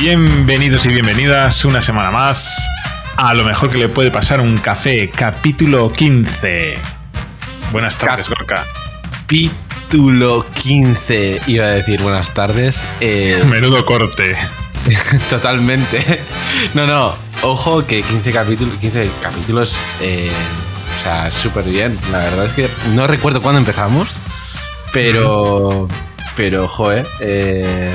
Bienvenidos y bienvenidas una semana más a lo mejor que le puede pasar un café, capítulo 15. Buenas tardes, Gorka. Capítulo 15. Iba a decir buenas tardes. Eh, Menudo corte. Totalmente. No, no. Ojo que 15 capítulos, 15 capítulos, eh, o sea, súper bien. La verdad es que no recuerdo cuándo empezamos, pero, pero, joder, eh,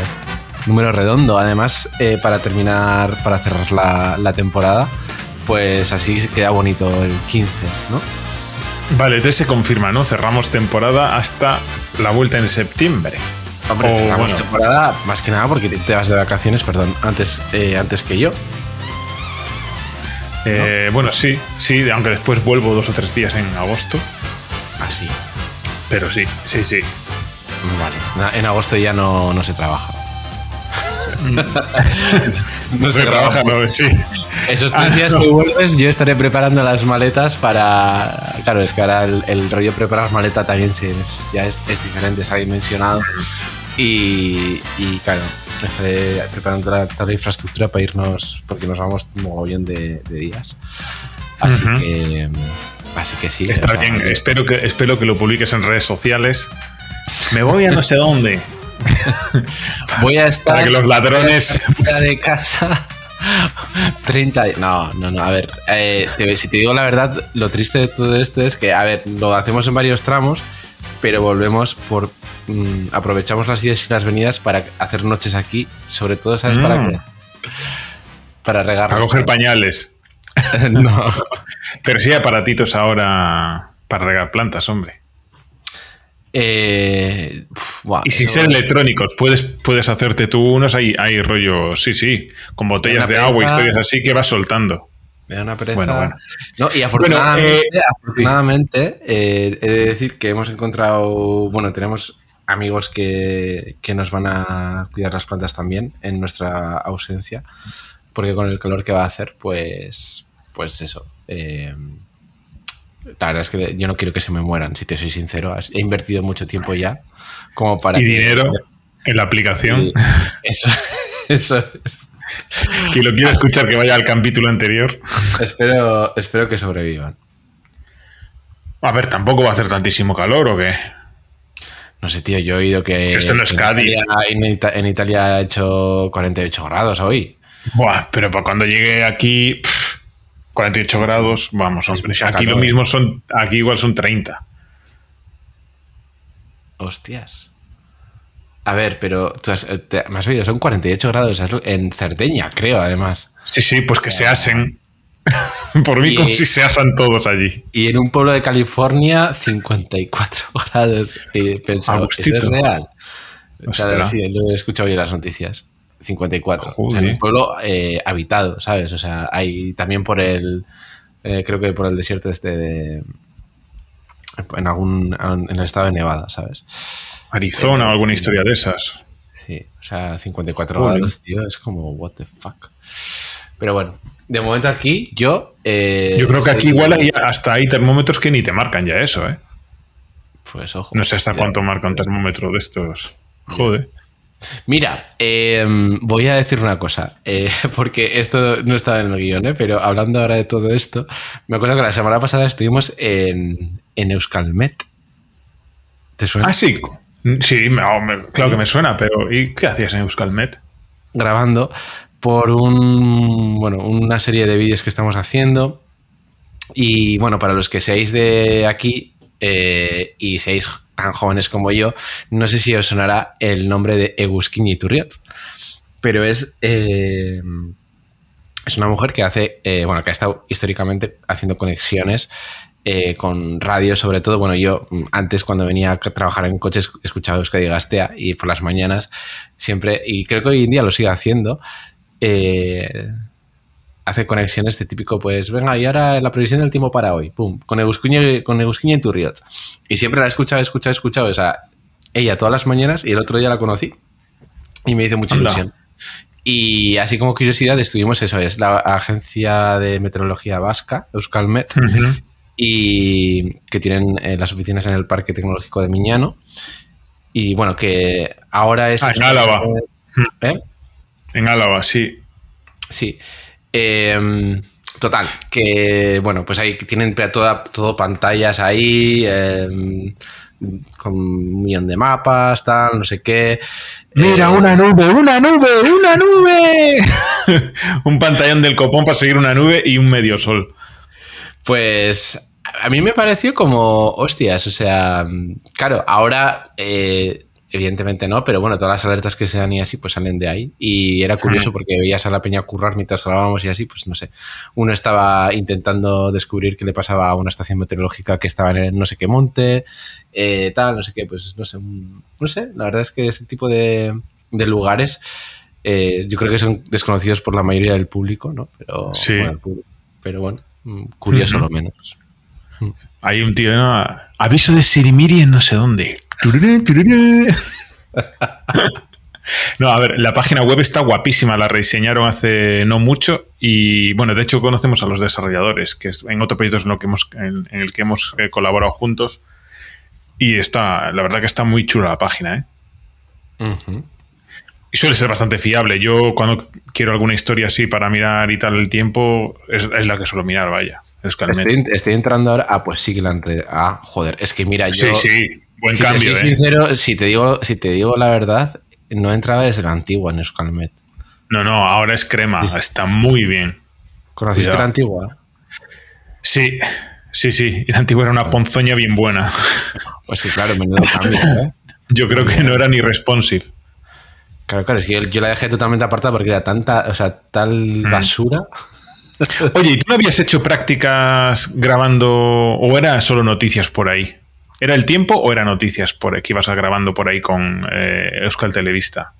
número redondo. Además, eh, para terminar, para cerrar la, la, temporada, pues así queda bonito el 15, ¿no? Vale, entonces se confirma, ¿no? Cerramos temporada hasta la vuelta en septiembre. Hombre, o, cerramos bueno. temporada más que nada porque te vas de vacaciones, perdón, antes, eh, antes que yo. Eh, ¿No? Bueno, sí, sí, aunque después vuelvo dos o tres días en agosto. Así. Pero sí, sí, sí. Vale, en agosto ya no, no se trabaja. no se, trabaja, no, sí. Esos tres días no. que vuelves, yo estaré preparando las maletas para. Claro, es que ahora el, el rollo preparar maleta también se, es, ya es, es, diferente, se ha dimensionado. Y, y claro, estaré preparando toda, toda, la infraestructura para irnos, porque nos vamos un mogollón de, de días. Así uh -huh. que. Así que sí. Está bien, espero, que, espero que lo publiques en redes sociales. Me voy a no sé dónde. Voy a estar. Para que los ladrones. Fuera de casa. 30. No, no, no. A ver, eh, te, si te digo la verdad, lo triste de todo esto es que, a ver, lo hacemos en varios tramos, pero volvemos por. Mmm, aprovechamos las idas y las venidas para hacer noches aquí. Sobre todo, ¿sabes mm. para qué? Para regar. Para coger pañales. no. Pero sí, aparatitos ahora para regar plantas, hombre. Eh, wow, y sin ser electrónicos, puedes, puedes hacerte tú unos, hay, hay rollo, sí, sí, con botellas de agua, historias así que vas soltando. Me da una pereza. Bueno, bueno. No, y afortunadamente, bueno, eh, afortunadamente eh, he de decir que hemos encontrado, bueno, tenemos amigos que, que, nos van a cuidar las plantas también en nuestra ausencia, porque con el calor que va a hacer, pues, pues eso. Eh, la verdad es que yo no quiero que se me mueran, si te soy sincero. He invertido mucho tiempo ya como para... Y que... dinero en la aplicación. Y eso, eso es. Quien lo quiera escuchar que vaya al capítulo anterior. Espero, espero que sobrevivan. A ver, tampoco va a hacer tantísimo calor o qué. No sé, tío, yo he oído que... que esto no es Cádiz. En Italia, en Italia ha hecho 48 grados hoy. Buah, pero para cuando llegue aquí... Pff, 48 grados, vamos, hombre. Aquí lo mismo son, aquí igual son 30. Hostias. A ver, pero tú has, te, me has oído, son 48 grados en Cerdeña, creo, además. Sí, sí, pues que se asen. Por mí, y, como si se asan todos allí. Y en un pueblo de California, 54 grados. Y pensaba, ¿eso es real? O sea, sí, lo he escuchado en las noticias. 54. O sea, en un pueblo eh, habitado, ¿sabes? O sea, hay también por el. Eh, creo que por el desierto este de. En algún. En el estado de Nevada, ¿sabes? Arizona o alguna historia de esas. Sí, o sea, 54 Joder. grados, tío, es como, what the fuck. Pero bueno, de momento aquí, yo. Eh, yo creo que aquí igual hay, hasta hay termómetros que ni te marcan ya eso, ¿eh? Pues ojo. No sé hasta ya. cuánto marca un termómetro de estos. Joder. Mira, eh, voy a decir una cosa, eh, porque esto no estaba en el guion, ¿eh? pero hablando ahora de todo esto, me acuerdo que la semana pasada estuvimos en, en Euskalmet. ¿Te suena? Ah, sí. Sí, me, me, claro que me suena, pero ¿y qué hacías en Euskalmet? Grabando por un, bueno, una serie de vídeos que estamos haciendo. Y bueno, para los que seáis de aquí, eh, y seáis tan jóvenes como yo, no sé si os sonará el nombre de Egusquiña Iturriot, pero es, eh, es una mujer que hace, eh, bueno, que ha estado históricamente haciendo conexiones con radio, sobre todo. Bueno, yo antes cuando venía a trabajar en coches escuchaba Euskadi Gastea y por las mañanas siempre, y creo que hoy en día lo sigue haciendo, hace conexiones de típico, pues venga, y ahora la previsión del tiempo para hoy, pum, con Egusquiña, con Egusquiña en Turriot. Y siempre la he escuchado, escuchado, escuchado, o sea, ella todas las mañanas y el otro día la conocí y me hizo mucha ilusión. Y así como curiosidad, estuvimos eso, es la agencia de meteorología vasca, Euskalmet, uh -huh. y que tienen eh, las oficinas en el Parque Tecnológico de Miñano. Y bueno, que ahora es... Ah, en Álava. ¿Eh? En Álava, sí. Sí. Eh, total, que bueno, pues ahí tienen toda, todo pantallas ahí, eh, con un millón de mapas, tal, no sé qué. Mira, Eh, una nube, una nube, una nube. un pantallón del copón para seguir una nube y un medio sol. Pues a mí me pareció como, hostias, o sea, claro, ahora eh, evidentemente no, pero bueno, todas las alertas que se dan y así, pues salen de ahí. Y era curioso porque veías a la peña currar mientras grabábamos y así, pues no sé. Uno estaba intentando descubrir qué le pasaba a una estación meteorológica que estaba en el no sé qué monte, eh, tal, no sé qué, pues no sé, no sé, la verdad es que este tipo de, de lugares... eh, yo creo que son desconocidos por la mayoría del público, ¿no? Pero Sí. bueno, pero bueno, mm, curioso lo menos. Hay un tío, ¿no? aviso de Sirimiri en no sé dónde. No, a ver, la página web está guapísima, la rediseñaron hace no mucho y bueno, de hecho conocemos a los desarrolladores, que es en otro proyecto en, lo que hemos, en, en el que hemos eh, colaborado juntos y está, la verdad que está muy chula la página, ¿eh? Y suele ser bastante fiable. Yo cuando quiero alguna historia así para mirar y tal el tiempo, es, es la que suelo mirar, vaya. Es Estoy, estoy entrando ahora. Ah, pues sí que la Ah, joder, es que mira, yo. Sí, sí, buen si te cambio, soy ¿eh? sincero, si te, digo, si te digo la verdad, no entraba desde la antigua en Euskalmet. No, no, ahora es crema, está muy bien. ¿Conociste Cuidado. la antigua? Sí, sí, sí. La antigua era una ponzoña bien buena. Pues sí, claro, menudo cambio, ¿eh? Yo creo que no era ni responsive. Claro, claro, es que yo, yo la dejé totalmente apartada porque era tanta, o sea, tal Mm. basura. Oye, ¿y tú no habías hecho prácticas grabando o era solo noticias por ahí? ¿Era el tiempo o era noticias por que ibas grabando por ahí con eh, Euskal Televista?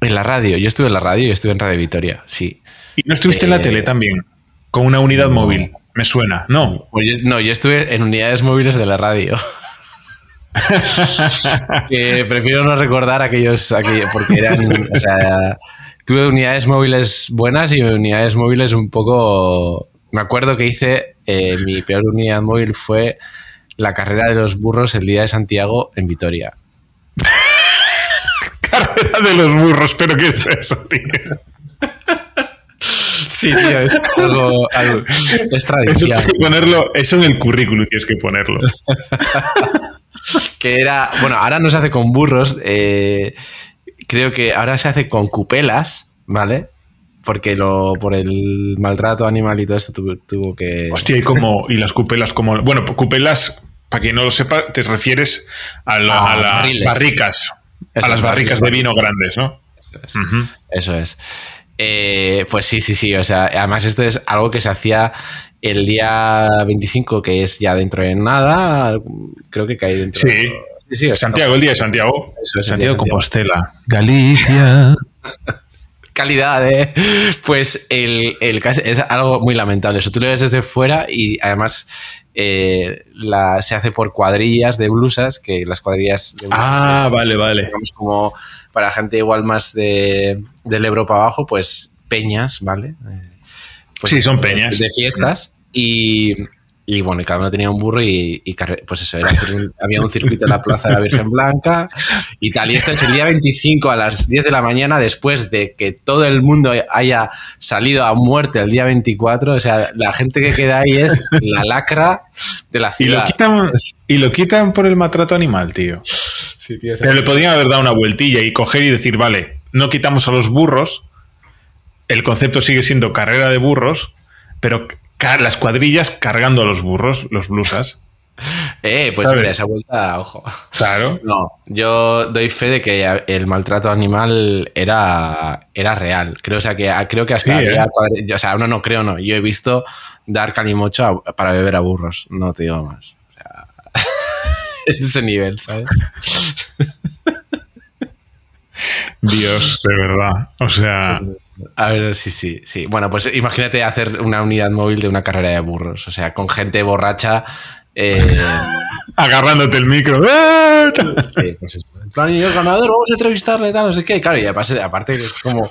En la radio, yo estuve en la radio y estuve en Radio Vitoria, sí. ¿Y no estuviste en la Eh, tele también? Con una unidad no. móvil. Me suena. No. Pues yo- no, yo estuve en unidades móviles de la radio. que prefiero no recordar aquellos, aquellos porque eran, o sea, tuve unidades móviles buenas y unidades móviles un poco... Me acuerdo que hice, eh, mi peor unidad móvil fue la carrera de los burros el día de Santiago en Vitoria. Carrera de los burros, pero ¿qué es eso, tío? Sí, tío, es algo, algo- es Eso tradición. tienes que ponerlo, eso en el currículum tienes que ponerlo. que era, bueno, ahora no se hace con burros, eh, creo que ahora se hace con cupelas, ¿vale? Porque lo, por el maltrato animal y todo esto tuvo, tuvo que... Hostia, y como, y las cupelas como. Bueno, cupelas, para quien no lo sepa, te refieres a, Ah, a las barricas. Eso a las barricas de vino grandes, ¿no? Eso es. Eso es. Eh, pues sí, sí, sí. O sea, además esto es algo que se hacía el día 25, que es ya dentro de nada. Creo que cae dentro. Sí. Sí, sí, Santiago, el día de Santiago. Eso es, el Santiago Compostela. Galicia. calidad, ¿eh? Pues el, el caso es algo muy lamentable. Eso tú lo ves desde fuera y además eh, la, se hace por cuadrillas de blusas, que las cuadrillas de blusas, Ah, pues, vale, vale. digamos como para gente igual más de, del Ebro para abajo, pues peñas, ¿vale? Eh, pues, Sí, son peñas. De fiestas y, y bueno, y cada uno tenía un burro y, pues eso, era había un circuito en la Plaza de la Virgen Blanca y tal. Y esto es el día 25 a las 10 de la mañana después de que todo el mundo haya salido a muerte el día 24. O sea, la gente que queda ahí es la lacra de la Y lo, ciudad. quitan, y lo quitan por el maltrato animal, tío. Sí, tío, Pero le podrían haber dado una vueltilla y coger y decir, vale, no quitamos a los burros, el concepto sigue siendo carrera de burros, pero las cuadrillas cargando a los burros, los blusas. eh, pues ¿sabes? mira, esa vuelta, ojo. Claro. No, yo doy fe de que el maltrato animal era, era real. Creo, o sea, que, creo que hasta Sí, había ¿eh? O sea, no, no creo, no. Yo he visto dar calimocho a- para beber a burros. No te digo más. O sea, ese nivel, ¿sabes? Dios, de verdad. O sea, A ver, sí, sí, sí. Bueno, pues imagínate hacer una unidad móvil de una carrera de burros. O sea, con gente borracha. eh, agarrándote el micro. Sí, pues eso. En plan, y el ganador, vamos a entrevistarle, tal, no sé qué. Claro, y aparte, aparte es como.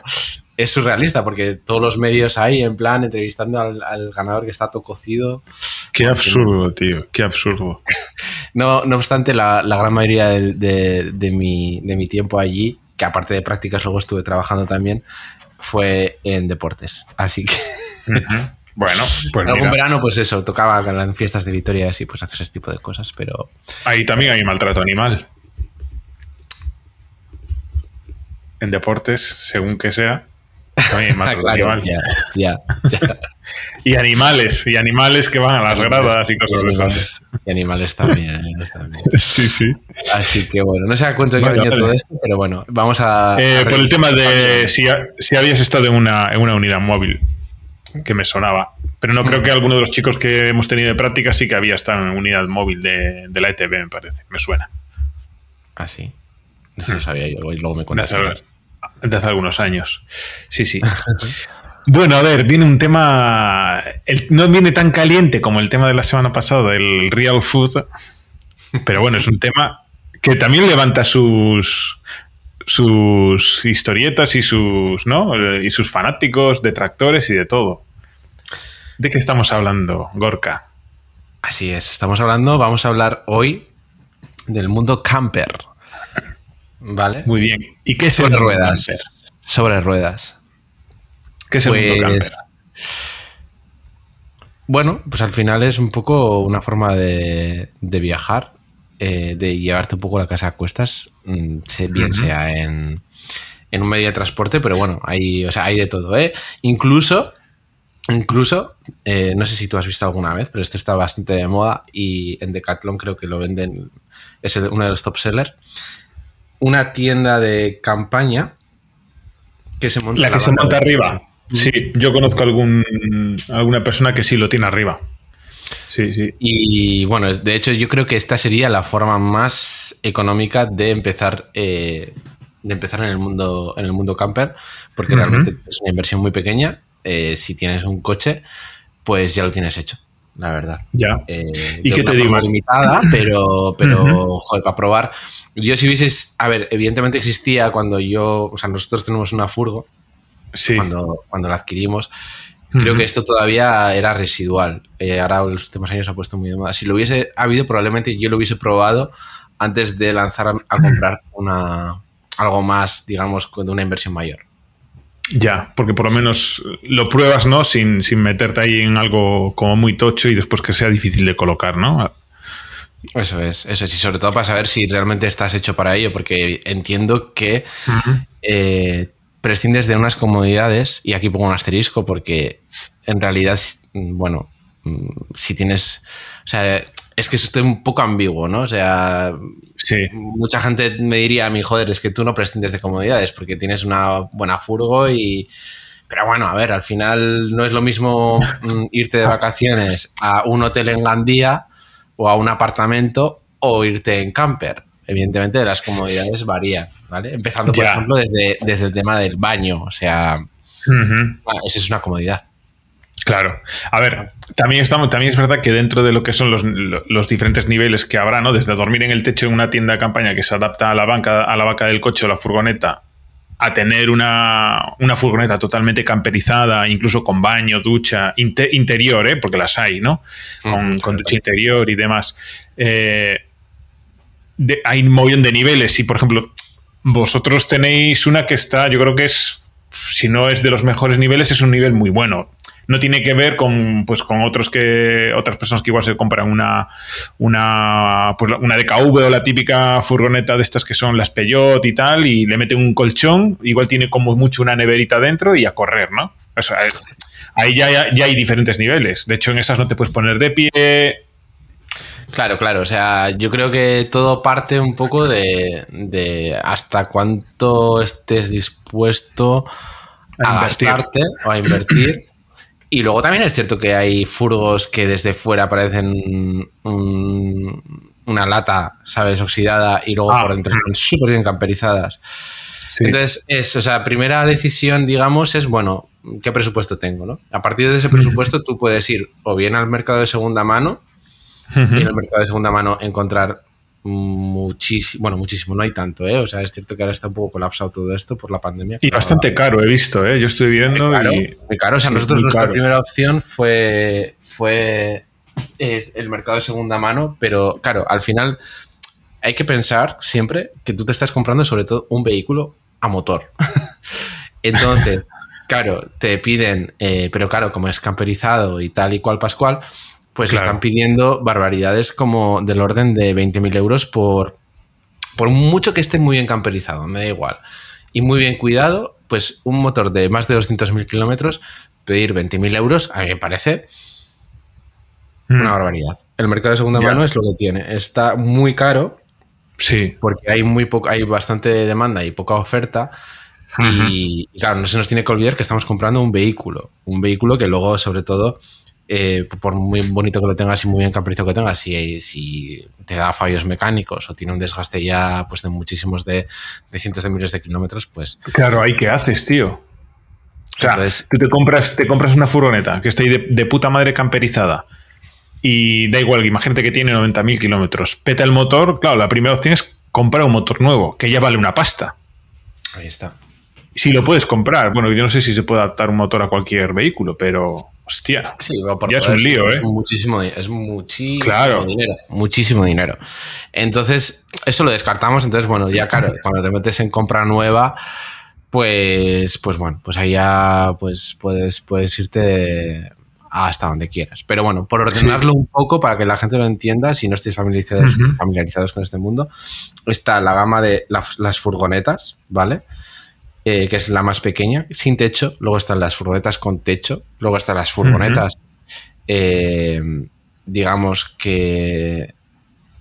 Es surrealista porque todos los medios ahí, en plan, entrevistando al, al ganador que está todo cocido. Qué absurdo, tío. Qué absurdo. No, no obstante, la, la gran mayoría de, de mi, de mi tiempo allí, que aparte de prácticas luego estuve trabajando también, fue en deportes. Así que. Bueno, pues. Algún verano, pues eso, tocaba en fiestas de Vitoria y pues hacer ese tipo de cosas, pero. Ahí también hay maltrato animal. En deportes, según que sea. También hay maltrato animal. Ya, y animales, y animales que van a las gradas y cosas de esas. Y animales también, Sí, sí. Así que bueno, no sé a cuánto que venido todo esto, pero bueno, vamos a. Eh, por el tema de si, si, habías estado en una, en una unidad móvil, que me sonaba. Pero no creo que alguno de los chicos que hemos tenido de práctica sí que había estado en unidad móvil de, de la ETB, me parece. Me suena. Ah, sí. No sé, lo sabía yo. Luego me cuentas. De hace, algunos años. Sí, sí. Bueno, a ver, viene un tema. no viene tan caliente como el tema de la semana pasada, el real food. Pero bueno, es un tema que también levanta sus, sus historietas y sus, ¿no? y sus fanáticos, detractores y de todo. ¿De qué estamos hablando, Gorka? Así es, estamos hablando, vamos a hablar hoy del mundo camper. ¿Vale? Muy bien. ¿Y qué es Sobre ruedas. Sobre ruedas. ¿Qué mundo pues, camper? Bueno, pues al final es un poco una forma de, de viajar eh, de llevarte un poco la casa a cuestas, mm, bien sea en, un medio de transporte, pero bueno, hay, o sea, hay de todo, ¿eh? Incluso, incluso, eh, no sé si tú has visto alguna vez, pero esto está bastante de moda y en Decathlon creo que lo venden, es uno de los top sellers, una tienda de campaña que se monta. La que se monta arriba. Sí, yo conozco algún, alguna persona que sí lo tiene arriba. Sí, sí. Y bueno, de hecho yo creo que esta sería la forma más económica de empezar, eh, de empezar en el mundo, en el mundo camper, porque realmente es una inversión muy pequeña. Eh, si tienes un coche, pues ya lo tienes hecho, la verdad. Ya. Eh, ¿Y qué te digo? limitada, pero, pero joder, para probar. Yo si hubieses, a ver, evidentemente existía cuando yo, o sea, nosotros tenemos una furgo, sí. cuando, cuando la adquirimos, Creo que esto todavía era residual. Eh, ahora en los últimos años se ha puesto muy de moda. Si lo hubiese habido, probablemente yo lo hubiese probado antes de lanzar a, comprar una, algo más, digamos, de una inversión mayor. Ya, porque por lo menos lo pruebas, ¿no? Sin, sin meterte ahí en algo como muy tocho y después que sea difícil de colocar, ¿no? Eso es, eso es, y sobre todo para saber si realmente estás hecho para ello, porque entiendo que prescindes de unas comodidades, y aquí pongo un asterisco porque en realidad, bueno, si tienes, o sea, es que estoy un poco ambiguo, ¿no? O sea, sí. mucha gente me diría a mí, joder, es que tú no prescindes de comodidades porque tienes una buena furgo y... Pero bueno, a ver, al final no es lo mismo mm, irte de vacaciones a un hotel en Gandía o a un apartamento o irte en camper evidentemente las comodidades varían, ¿vale? Empezando, por ejemplo, desde, desde, el tema del baño, o sea, ah, esa es una comodidad. Claro. A ver, también, estamos, también es verdad que dentro de lo que son los, diferentes niveles que habrá, ¿no? Desde dormir en el techo en una tienda de campaña que se adapta a la banca, a la vaca del coche o la furgoneta, a tener una, furgoneta totalmente camperizada, incluso con baño, ducha, interior, ¿eh? porque las hay, ¿no? Con, con ducha interior y demás. Eh, hay un de niveles y, por ejemplo, vosotros tenéis una que está, yo creo que es, si no es de los mejores niveles, es un nivel muy bueno. No tiene que ver con, pues, con otros que, otras personas que igual se compran una, una, pues, una DKV o la típica furgoneta de estas que son las Peugeot y tal, y le meten un colchón, igual tiene como mucho una neverita dentro y a correr, ¿no? ahí ya, ya hay diferentes niveles. De hecho, en esas no te puedes poner de pie, Claro, claro. O sea, yo creo que todo parte un poco de, hasta cuánto estés dispuesto a, gastarte o a invertir. Y luego también es cierto que hay furgos que desde fuera parecen una lata, ¿sabes? Oxidada y luego ah, por dentro están súper bien camperizadas. Entonces, es, o sea, primera decisión, digamos, es, bueno, ¿qué presupuesto tengo? ¿no? A partir de ese presupuesto tú puedes ir o bien al mercado de segunda mano y en el mercado de segunda mano encontrar muchísimo, bueno, muchísimo, no hay tanto, ¿eh? O sea, es cierto que ahora está un poco colapsado todo esto por la pandemia. Y bastante caro, he visto, ¿eh? Yo estoy viendo muy caro, O sea, nosotros nuestra primera opción fue, fue el mercado de segunda mano, pero claro, al final hay que pensar siempre que tú te estás comprando sobre todo un vehículo a motor. Entonces, claro, te piden, eh, pero claro, como es camperizado y tal y cual pascual, pues están pidiendo barbaridades como del orden de 20.000 euros por, por mucho que esté muy bien camperizado, me da igual. Y muy bien cuidado, pues un motor de más de 200.000 kilómetros, pedir 20.000 euros, a mí me parece una mm. barbaridad. El mercado de segunda mano es lo que tiene. Está muy caro. Sí. Porque hay muy poco, hay bastante demanda y poca oferta. y, claro, no se nos tiene que olvidar que estamos comprando un vehículo. Un vehículo que luego, sobre todo, eh, por muy bonito que lo tengas y muy bien capricho que tengas, si, si te da fallos mecánicos o tiene un desgaste ya pues de muchísimos de, cientos de miles de kilómetros, pues. Claro, ahí qué haces, tío. O sea, tú te compras, te compras una furgoneta que está ahí de puta madre camperizada y da igual, imagínate que tiene 90.000 kilómetros. Peta el motor, claro, la primera opción es comprar un motor nuevo, que ya vale una pasta. Ahí está. Si lo puedes comprar, bueno, yo no sé si se puede adaptar un motor a cualquier vehículo, pero hostia, ya es un lío, ¿eh? Muchísimo, es muchísimo dinero. Muchísimo dinero. Entonces, eso lo descartamos. Entonces, bueno, ya claro, cuando te metes en compra nueva, pues, pues bueno, pues ahí ya pues puedes, puedes irte hasta donde quieras. Pero bueno, por ordenarlo un poco para que la gente lo entienda, si no estáis familiarizados, familiarizados con este mundo, está la gama de las furgonetas, ¿vale? Eh, que es la más pequeña, sin techo. Luego están las furgonetas con techo. Luego están las furgonetas, eh, digamos que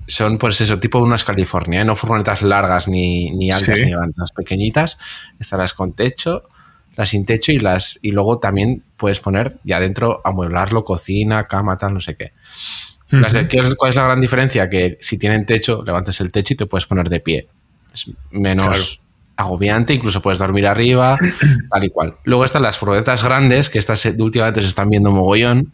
son, pues eso, tipo unas California, ¿eh? no furgonetas largas ni, ni altas ni altas, pequeñitas. Están las con techo las sin techo y las y luego también puedes poner ya dentro amueblarlo, cocina, cama, tal, no sé qué. las de, ¿Cuál es la gran diferencia? Que si tienen techo, levantes el techo y te puedes poner de pie. Es menos agobiante, incluso puedes dormir arriba, tal y cual. Luego están las furgonetas grandes, que estas últimamente se están viendo mogollón,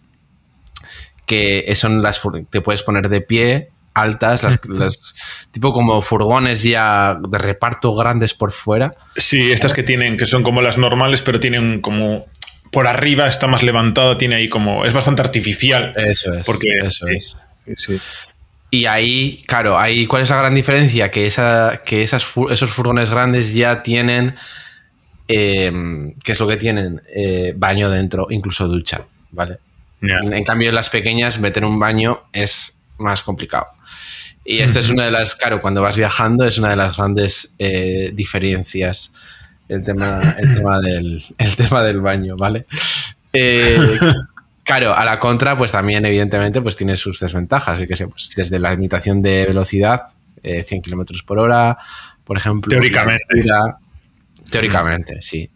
que son las te puedes poner de pie altas, las, tipo como furgones ya de reparto grandes por fuera. Sí, estas que tienen, que son como las normales, pero tienen como por arriba está más levantado, tiene ahí como. Es bastante artificial. Eso es. Porque, eso es. Y ahí, claro, ahí, ¿cuál es la gran diferencia? Que, esa, que esas, esos furgones grandes ya tienen. Em, ¿Qué es lo que tienen? Eh, baño dentro, incluso ducha, ¿vale? En, en, cambio, en las pequeñas, meter un baño es más complicado. Y esta es una de las, claro, cuando vas viajando es una de las grandes eh, diferencias el tema, el tema, del, el tema del baño, ¿vale? Claro, a la contra, pues también evidentemente pues tiene sus desventajas, y que pues desde la limitación de velocidad, 100 eh, kilómetros por hora, por ejemplo. Teóricamente. teóricamente, sí.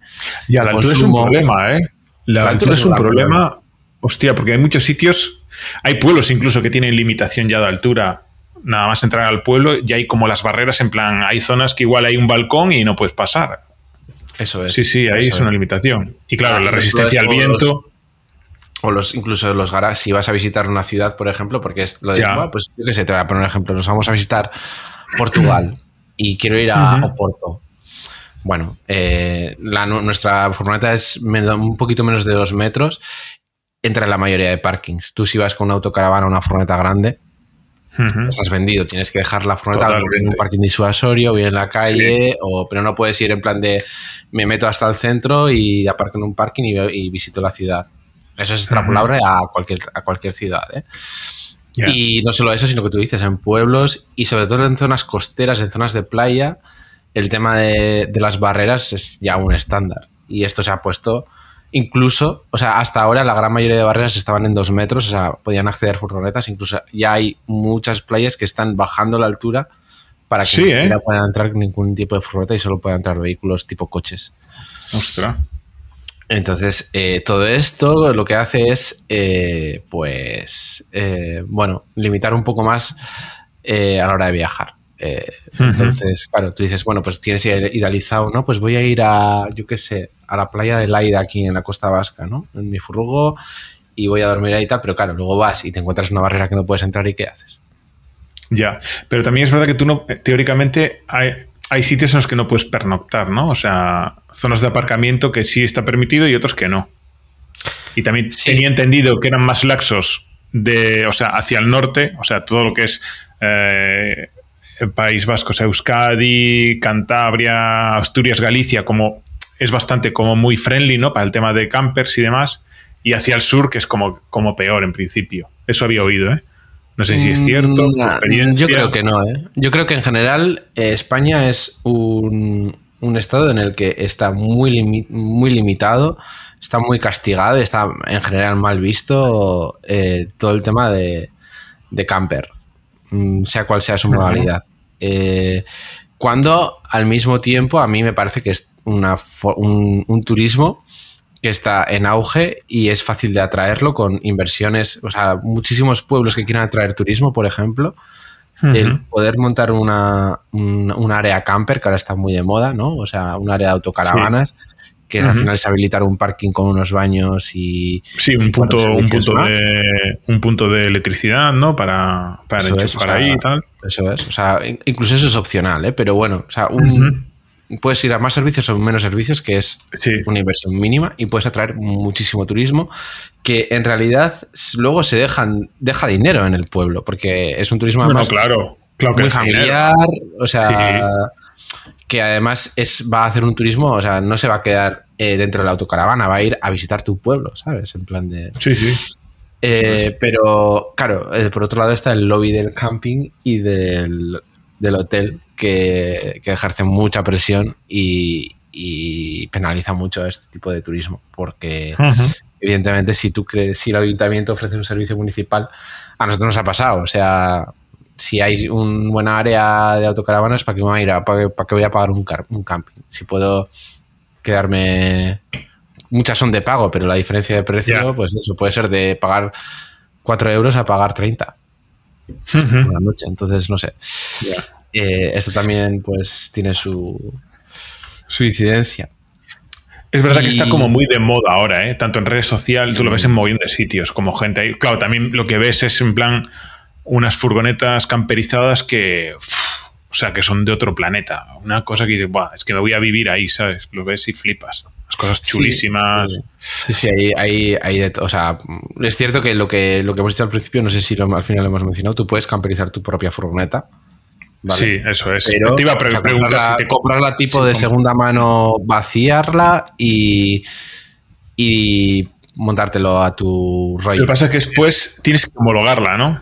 Y a la altura es un problema, ¿eh? La, altura, es un problema, hostia, porque hay muchos sitios, hay pueblos incluso que tienen limitación ya de altura nada más entrar al pueblo, ya hay como las barreras, en plan, hay zonas que igual hay un balcón y no puedes pasar. Eso es. Sí, sí, ahí es una limitación. Y claro, la resistencia al viento. O los, incluso los garajes, si vas a visitar una ciudad, por ejemplo, porque es lo de, pues yo qué sé, te voy a poner un ejemplo, nos vamos a visitar Portugal y quiero ir a Oporto. Bueno, eh, nuestra furgoneta es un poquito menos de dos metros entre la mayoría de parkings. Tú si vas con una autocaravana o una furgoneta grande, Estás vendido, tienes que dejar la furgoneta en un parking disuasorio, bien en la calle, o, pero no puedes ir en plan de me meto hasta el centro y aparco en un parking y, visito la ciudad. Eso es extrapolable a, cualquier, a cualquier ciudad. ¿eh? Y no solo eso, sino que tú dices en pueblos y sobre todo en zonas costeras, en zonas de playa, el tema de, de las barreras es ya un estándar. Y esto se ha puesto Incluso, o sea, hasta ahora la gran mayoría de barreras estaban en dos metros, o sea, podían acceder furgonetas. Incluso ya hay muchas playas que están bajando la altura para que no ¿eh? puedan entrar ningún tipo de furgoneta y solo puedan entrar vehículos tipo coches. Ostras. Entonces, eh, todo esto lo que hace es, eh, pues, bueno, limitar un poco más a la hora de viajar. Entonces, claro, tú dices, bueno, pues tienes idealizado, ¿no? Pues voy a ir a, yo qué sé, a la playa de Laida aquí en la costa vasca, ¿no? En mi furgo y voy a dormir ahí y tal, pero claro, luego vas y te encuentras una barrera que no puedes entrar y ¿qué haces? Ya, pero también es verdad que tú no, teóricamente hay, hay sitios en los que no puedes pernoctar, ¿no? O sea, zonas de aparcamiento que sí está permitido y otros que no. Y también tenía entendido que eran más laxos de, o sea, hacia el norte, o sea, todo lo que es eh, País Vasco, Euskadi, Cantabria, Asturias, Galicia, como es bastante como muy friendly, ¿no? Para el tema de campers y demás. Y hacia el sur, que es como, como peor en principio. Eso había oído, ¿eh? No sé si es cierto. Mm, yo creo que no, ¿eh? Yo creo que en general eh, España es un, un, estado en el que está muy, muy limitado, está muy castigado y está en general mal visto eh, todo el tema de, de camper, mm, sea cual sea su modalidad. Eh, cuando al mismo tiempo a mí me parece que es una, un, turismo que está en auge y es fácil de atraerlo con inversiones, o sea, muchísimos pueblos que quieran atraer turismo, por ejemplo, el poder montar una, un, área camper, que ahora está muy de moda, ¿no? O sea, un área de autocaravanas, que al final es habilitar un parking con unos baños y... Sí, un, punto, un, punto de, un punto de electricidad, ¿no? Para, para enchufar ahí y tal. Eso es, o sea, incluso eso es opcional, ¿eh? Pero bueno, o sea, puedes ir a más servicios o menos servicios, que es una inversión mínima, y puedes atraer muchísimo turismo, que en realidad luego se dejan, deja dinero en el pueblo, porque es un turismo además claro, claro muy familiar, o sea que además es, va a hacer un turismo, o sea, no se va a quedar eh, dentro de la autocaravana, va a ir a visitar tu pueblo, ¿sabes? En plan de... Sí, sí. Eh, pero, claro, eh, por otro lado está el lobby del camping y del, hotel que, ejerce mucha presión y, penaliza mucho este tipo de turismo, porque evidentemente si tú crees, si el ayuntamiento ofrece un servicio municipal, a nosotros nos ha pasado, o sea, si hay un buena área de autocaravanas, ¿para qué voy a ir para, qué voy a pagar un, un camping? Si puedo quedarme. Muchas son de pago, pero la diferencia de precio, pues eso puede ser de pagar 4 euros a pagar 30 una noche. Entonces, no sé. Eh, esto también, pues, tiene su, su incidencia. Es verdad que está como muy de moda ahora, ¿eh? tanto en redes sociales, tú lo ves en moviendo de sitios, como gente ahí. Claro, también lo que ves es en plan unas furgonetas camperizadas que, o sea, que son de otro planeta. Una cosa que dices, es que me voy a vivir ahí, ¿sabes? Lo ves y flipas. Las cosas chulísimas. Sí, sí, hay, hay, de, o sea, es cierto que lo que lo que hemos dicho al principio, no sé si al final lo hemos mencionado, tú puedes camperizar tu propia furgoneta. Sí, eso es. Pero, te iba a preguntar comprarla, tipo de segunda mano, vaciarla y, y montártelo a tu rollo. Lo que pasa es que después tienes que homologarla, ¿no?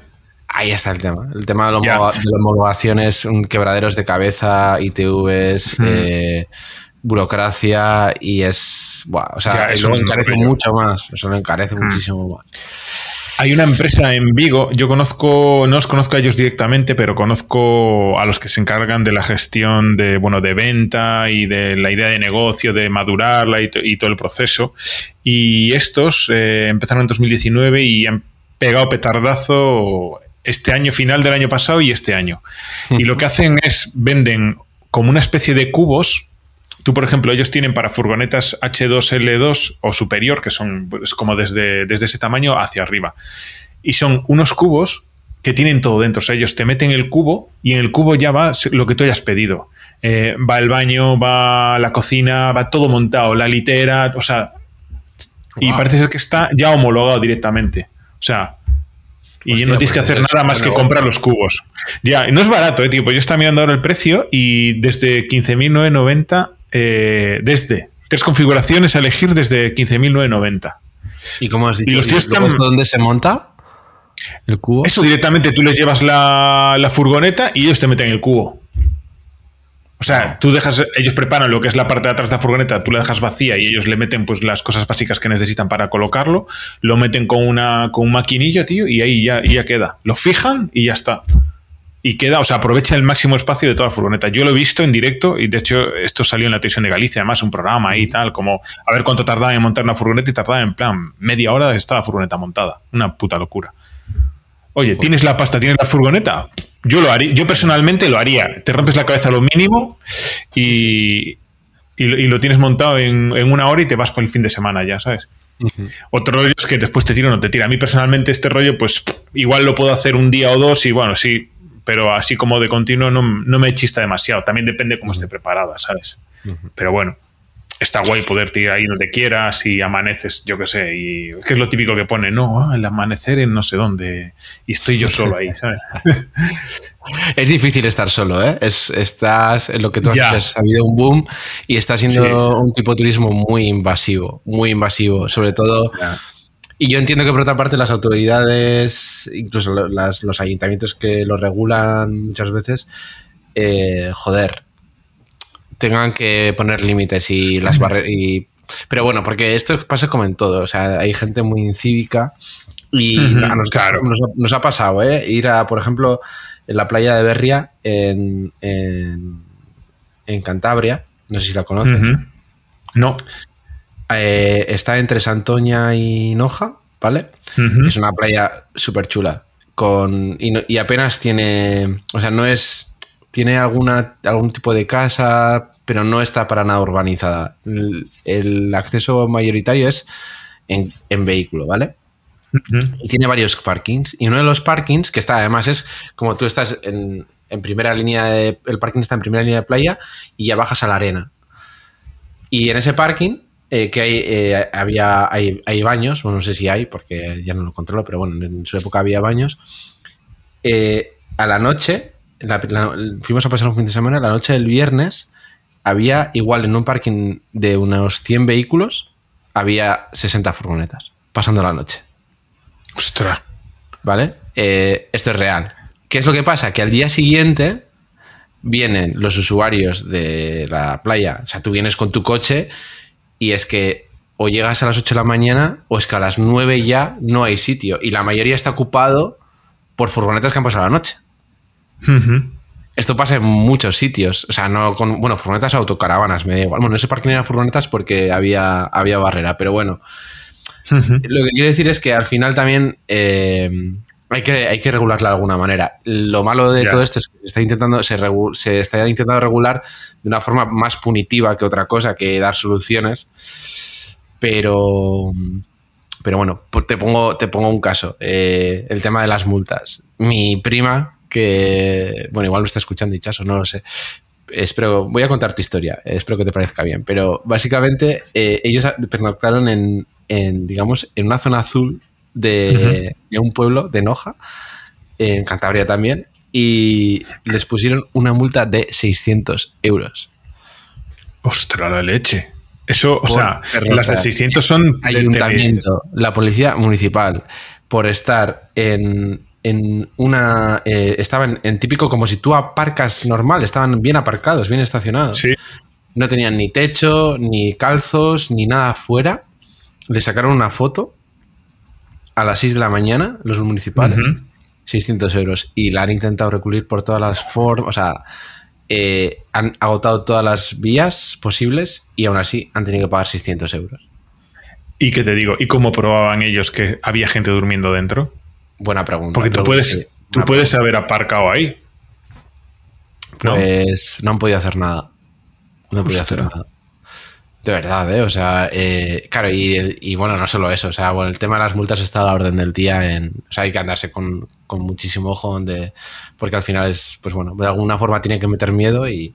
Ahí está el tema. El tema de, la homologación es un quebraderos de cabeza, ITVs, eh, burocracia y es. o sea, eso lo encarece mucho más. Eso lo encarece muchísimo más. Hay una empresa en Vigo, yo conozco, no os conozco a ellos directamente, pero conozco a los que se encargan de la gestión de, bueno, de venta y de la idea de negocio, de madurarla y, todo el proceso. Y estos eh, empezaron en 2019 y han pegado petardazo este año, final del año pasado y este año. Y lo que hacen es venden como una especie de cubos. Tú, por ejemplo, ellos tienen para furgonetas H2L2 o superior, que son pues, como desde, desde ese tamaño hacia arriba. Y son unos cubos que tienen todo dentro. O sea, ellos te meten el cubo y en el cubo ya va lo que tú hayas pedido. Eh, va el baño, va la cocina, va todo montado, la litera, o sea. Y parece ser que está ya homologado directamente. O sea, y no tienes que pues hacer nada más que comprar los cubos. Ya, no es barato, ¿eh? Pues yo estaba mirando ahora el precio y desde 15.990, eh, desde tres configuraciones a elegir desde 15.990. ¿Y cómo has dicho? ¿Y los tíos están... dónde se monta el cubo? Eso directamente tú les llevas la, la furgoneta y ellos te meten el cubo. O sea, tú dejas, ellos preparan lo que es la parte de atrás de la furgoneta, tú la dejas vacía y ellos le meten pues las cosas básicas que necesitan para colocarlo, lo meten con una con un maquinillo, tío, y ahí ya, ya queda. Lo fijan y ya está. Y queda, o sea, aprovecha el máximo espacio de toda la furgoneta. Yo lo he visto en directo y de hecho esto salió en la televisión de Galicia, además un programa ahí y tal, como a ver cuánto tardaba en montar una furgoneta y tardaba en plan media hora está la furgoneta montada. Una puta locura. Oye, ¿tienes la pasta? ¿Tienes la furgoneta? Yo lo haría, yo personalmente lo haría. Te rompes la cabeza lo mínimo y, y, lo tienes montado en, una hora y te vas por el fin de semana ya, ¿sabes? Otro rollo es que después te tiro o no te tira. A mí personalmente este rollo, pues igual lo puedo hacer un día o dos y bueno, sí, pero así como de continuo no, me chista demasiado. También depende cómo esté preparada, ¿sabes? Pero bueno, está guay poder tirar ahí donde quieras y amaneces, yo qué sé, y que es lo típico que pone, no, ah, el amanecer en no sé dónde, y estoy yo solo ahí, ¿sabes? es difícil estar solo, ¿eh? Es, estás, lo que tú has dicho, ha habido un boom y está siendo un tipo de turismo muy invasivo, muy invasivo, sobre todo... Y yo entiendo que por otra parte las autoridades, incluso los ayuntamientos que lo regulan muchas veces, eh, joder, tengan que poner límites y las barreras. Pero bueno, porque esto pasa como en todo. O sea, hay gente muy incívica y nos, claro. nos, ha pasado, ¿eh? Ir a, por ejemplo, en la playa de Berria, en, en, Cantabria. No sé si la conoces. No. Eh, está entre Santoña y Noja, ¿vale? Es una playa súper chula. Con, y, apenas tiene. O sea, no es. Tiene alguna, algún tipo de casa, pero no está para nada urbanizada. El, acceso mayoritario es en, vehículo, ¿vale? Y tiene varios parkings. Y uno de los parkings, que está además es como tú estás en, primera línea de. El parking está en primera línea de playa y ya bajas a la arena. Y en ese parking eh, que hay, eh, había, hay, baños, bueno, no sé si hay, porque ya no lo controlo, pero bueno, en su época había baños. Eh, a la noche, fuimos a pasar un fin de semana, la noche del viernes, había igual en un parking de unos 100 vehículos, había 60 furgonetas pasando la noche. Ostras. ¿Vale? esto es real. ¿Qué es lo que pasa? Que al día siguiente vienen los usuarios de la playa, o sea, tú vienes con tu coche y es que o llegas a las 8 de la mañana o es que a las 9 ya no hay sitio y la mayoría está ocupado por furgonetas que han pasado la noche. Esto pasa en muchos sitios, o sea, no con, bueno, furgonetas o autocaravanas, me da igual. Bueno, ese parque no era furgonetas porque había, había barrera, pero bueno. Lo que quiero decir es que al final también eh, hay que, hay que regularla de alguna manera. Lo malo de todo esto es que se está, intentando, se, se, está intentando regular de una forma más punitiva que otra cosa, que dar soluciones. Pero, pero bueno, pues te pongo, te pongo un caso. Eh, el tema de las multas. Mi prima, que, bueno, igual lo está escuchando Hichazo, no lo sé. Espero, voy a contar tu historia, espero que te parezca bien. Pero básicamente eh, ellos pernoctaron en, en, digamos, en una zona azul de, un pueblo de Noja, en Cantabria también, y les pusieron una multa de 600 euros. Ostras, la leche. Eso, o sea, las de 600 son... Ayuntamiento, la policía municipal, por estar en, una... Eh, estaban en típico como si tú aparcas normal, estaban bien aparcados, bien estacionados. Sí. No tenían ni techo, ni calzos, ni nada afuera. Le sacaron una foto a las 6 de la mañana, los municipales, 600 euros. Y la han intentado recurrir por todas las formas, o sea, eh, han agotado todas las vías posibles y aún así han tenido que pagar 600 euros. ¿Y qué te digo? ¿Y cómo probaban ellos que había gente durmiendo dentro? Buena pregunta. Porque tú puedes, tú puedes haber aparcado ahí. Pues ¿no? han podido hacer nada. No han podido hacer nada. De verdad, ¿eh? O sea, eh, claro, y, bueno, no solo eso, o sea, bueno, el tema de las multas está a la orden del día, en, o sea, hay que andarse con, muchísimo ojo, donde, porque al final es, pues bueno, de alguna forma tiene que meter miedo y,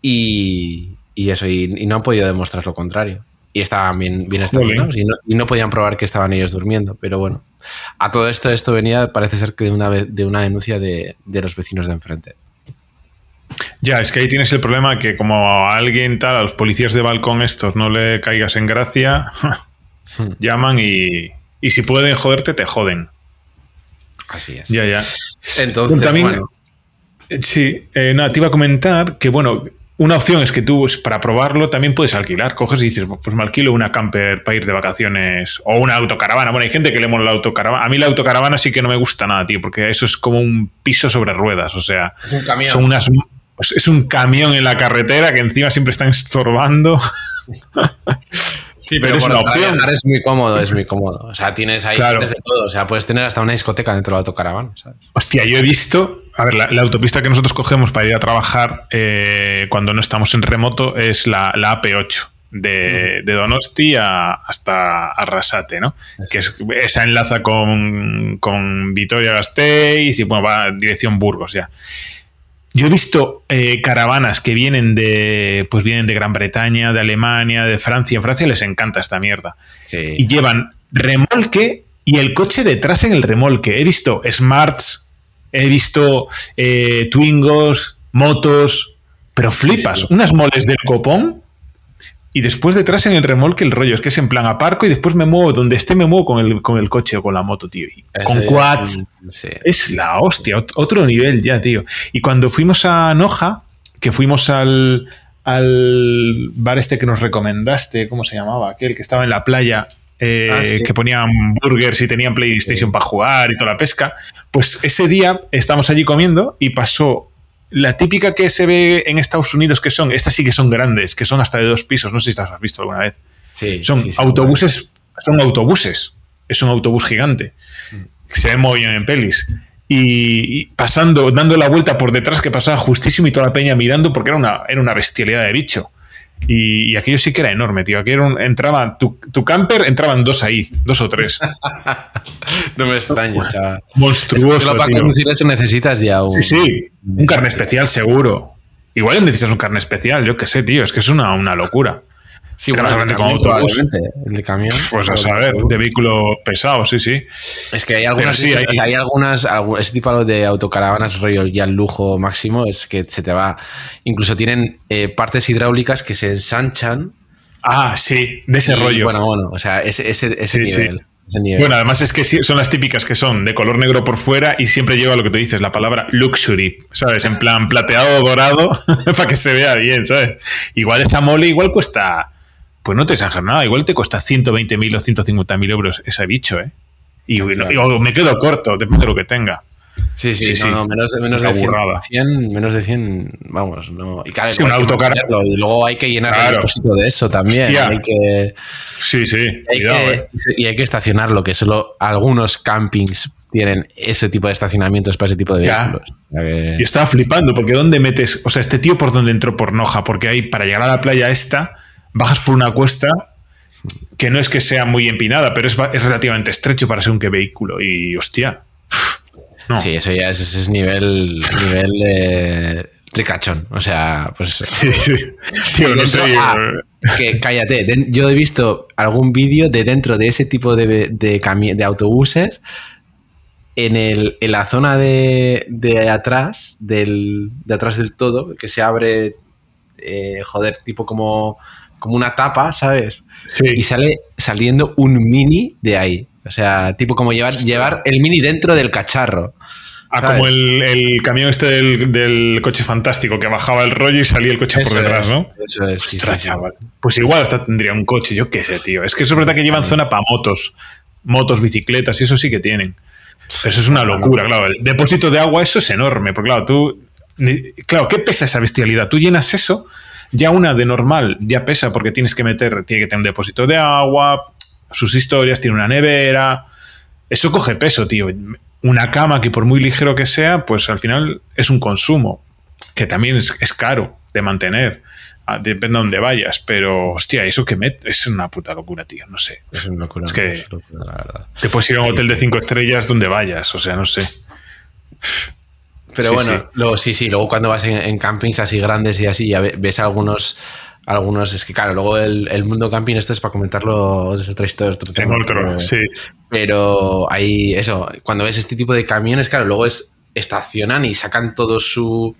y, eso, y, no han podido demostrar lo contrario. Y estaban bien, bien estacionados y no, y no podían probar que estaban ellos durmiendo, pero bueno, a todo esto, esto venía, parece ser que de una, de una denuncia de, de los vecinos de enfrente. Ya, es que ahí tienes el problema que como a alguien tal, a los policías de balcón estos no le caigas en gracia, llaman y, y si pueden joderte, te joden. Así es. Ya, ya. Entonces, También, Sí, eh, nada, te iba a comentar que, bueno, una opción es que tú, pues, para probarlo, también puedes alquilar. Coges y dices, pues me alquilo una camper para ir de vacaciones o una autocaravana. Bueno, hay gente que le mola la autocaravana. A mí la autocaravana sí que no me gusta nada, tío, porque eso es como un piso sobre ruedas. O sea, son unas pues es un camión en la carretera que encima siempre está estorbando. Sí, pero, es una opción. Es muy cómodo, es muy cómodo. O sea, tienes ahí de todo. O sea, puedes tener hasta una discoteca dentro de la autocaravana. Hostia, yo he visto. A ver, la, autopista que nosotros cogemos para ir a trabajar eh, cuando no estamos en remoto es la, AP8. De, Donosti hasta Arrasate, ¿no? Que es, esa enlaza con, con Vitoria-Gasteiz y bueno, va dirección Burgos ya. Yo he visto eh, caravanas que vienen de, pues vienen de Gran Bretaña, de Alemania, de Francia. En Francia les encanta esta mierda. Sí. Y llevan remolque y el coche detrás en el remolque. He visto Smarts, he visto eh, Twingos, motos, pero flipas. Sí, sí. Unas moles del copón y después detrás en el remolque el rollo. Es que es en plan aparco y después me muevo donde esté, me muevo con el, con el coche o con la moto, tío. Y con quads. es un- sí. Es la hostia, ot- otro nivel ya, tío. Y cuando fuimos a Noja, que fuimos al, al bar este que nos recomendaste, ¿cómo se llamaba? Aquel que estaba en la playa, eh, Ah, sí. que ponían burgers y tenían PlayStation para jugar y toda la pesca. Pues ese día estábamos allí comiendo y pasó la típica que se ve en Estados Unidos, que son, estas sí que son grandes, que son hasta de dos pisos, no sé si las has visto alguna vez. Sí, Son sí, autobuses, son autobuses. Es un autobús gigante. Se ve muy bien en pelis. Y, y pasando, dando la vuelta por detrás, que pasaba justísimo y toda la peña mirando, porque era una, era una bestialidad de bicho. Y, y aquello sí que era enorme, tío. Aquí era un- entraba, tu, tu camper entraban dos ahí, dos o tres. No me extraña, chaval. Monstruoso. Solo para tío. conducir eso necesitas ya un. Sí, sí. Un carne especial, seguro. Igual necesitas un carne especial, yo qué sé, tío. Es que es una, una locura. Sí, bueno, el como autobús. El de camión. Pues a saber, de vehículo pesado, sí, sí. Es que hay algunas, sí, hay- o sea, hay algunas, algu- ese tipo de autocaravanas rollo ya el lujo máximo es que se te va. Incluso tienen eh, partes hidráulicas que se ensanchan. Ah, sí, de ese y, rollo. Bueno, bueno, o sea, ese, ese, ese Sí, sí. nivel. Bueno, además es que son las típicas que son de color negro por fuera y siempre lleva lo que tú dices, la palabra luxury, ¿sabes? En plan plateado dorado para que se vea bien, ¿sabes? Igual esa mole igual cuesta, pues no te exageras nada, igual te cuesta 120.000 o 150.000 euros ese bicho, ¿eh? Y, Claro. y- o me quedo corto, depende de lo que tenga. sí, sí, sí, no, sí. no, menos, de- menos de 100, burrada. 100, menos de 100, vamos, no. Y claro, luego un hay autocar- Y luego hay que llenar el Claro. depósito de eso también. Hostia. Hay que, Sí, sí, hay cuidado, que- ¿eh? y hay que estacionarlo, que solo algunos campings tienen ese tipo de estacionamientos para ese tipo de Ya. vehículos. Que- Yo estaba flipando, porque ¿dónde metes? O sea, este tío por dónde entró por Noja, porque ahí para llegar a la playa esta, bajas por una cuesta que no es que sea muy empinada, pero es, es relativamente estrecho para ser un que vehículo. Y hostia. No. Sí, eso ya es, ese es nivel, nivel eh, ricachón. O sea, pues. Sí, sí. Tío, no sé. ah, que cállate. Yo he visto algún vídeo de dentro de ese tipo de, de, de autobuses en, el, en la zona de, de atrás, del, de atrás del todo, que se abre, eh, joder, tipo como, como una tapa, ¿sabes? sí. Y sale saliendo un mini de ahí. O sea, tipo como llevar, llevar el mini dentro del cacharro. Ah, ¿sabes? como el, el camión este del, del coche fantástico, que bajaba el rollo y salía el coche por detrás, es, ¿no? Eso es. sí, Ostras, sí, sí. chaval. Pues igual hasta tendría un coche, yo qué sé, tío. Es que eso es verdad que llevan zona para motos, motos, bicicletas, y eso sí que tienen. Pero eso es una locura, claro. El depósito de agua, eso es enorme, porque claro, tú. Claro, ¿qué pesa esa bestialidad? Tú llenas eso, ya una de normal ya pesa porque tienes que meter, tiene que tener un depósito de agua, sus historias, tiene una nevera. Eso coge peso, tío. Una cama que por muy ligero que sea, pues al final es un consumo, que también es, es caro de mantener. Depende de dónde vayas, pero hostia, eso que met es una puta locura, tío. No sé. Es una locura. Es que- es locura, la verdad. Te puedes ir a un hotel de cinco estrellas donde vayas, o sea, no sé. Pero Sí, bueno, sí. luego sí, sí, luego cuando vas en, en campings así grandes y así, ya ve- ves algunos, algunos, es que claro, luego el, el mundo camping, esto es para comentarlo, es otra historia, otro En tema, otro, pero, sí. pero hay eso, cuando ves este tipo de camiones, claro, luego es estacionan y sacan todo su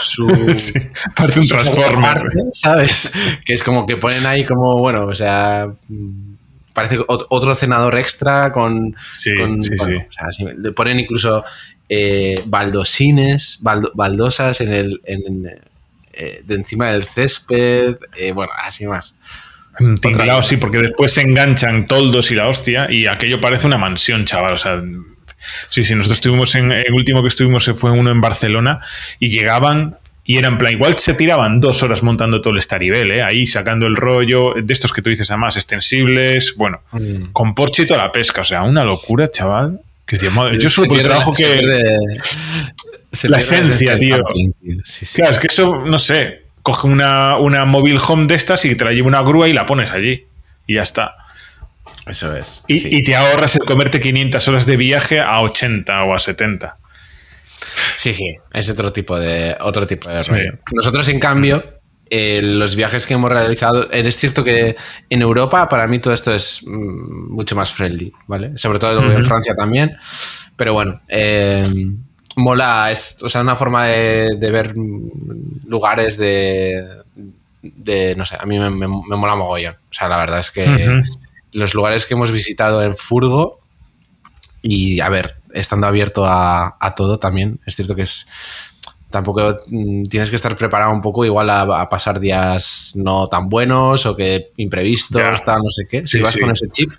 su Sí, Parece un transformer. parte, ¿sabes? Que es como que ponen ahí como, bueno, o sea, parece ot- otro cenador extra con, Sí, con- sí, bueno, sí. o sea, ponen incluso eh, baldosines, baldo- baldosas en el en, eh, de encima del césped, eh, bueno, así más. Otra- sí, porque después se enganchan toldos y la hostia, y aquello parece una mansión, chaval. O sea, sí, sí, nosotros estuvimos en. El último que estuvimos fue uno en Barcelona, y llegaban. Y era en plan, igual se tiraban dos horas montando todo el estaribel, ¿eh? ahí sacando el rollo, de estos que tú dices además, extensibles, bueno, Mm. con porche y toda la pesca, o sea, una locura, chaval. Que decía, madre, yo solo por el trabajo que. se pierde- se La esencia, tío. camping, tío. Sí, sí. Claro, es que eso, no sé, coge una, una móvil home de estas y te la lleva una grúa y la pones allí. Y ya está. Eso es. Y, sí. y te ahorras el comerte 500 horas de viaje a 80 o a 70. Sí, sí, es otro tipo de, otro tipo de rollo. Nosotros, en cambio, eh, los viajes que hemos realizado, es cierto que en Europa para mí todo esto es mm, mucho más friendly, ¿vale? Sobre todo en Francia también, pero bueno, eh, mola, es o sea, una forma de, ver lugares de, de, no sé, a mí me, mola mogollón, o sea, la verdad es que los lugares que hemos visitado en Furgo y, a ver, estando abierto a, a todo también, es cierto que es tampoco mm, tienes que estar preparado un poco igual a, pasar días no tan buenos o que imprevistos, no sé qué. Si vas con ese chip.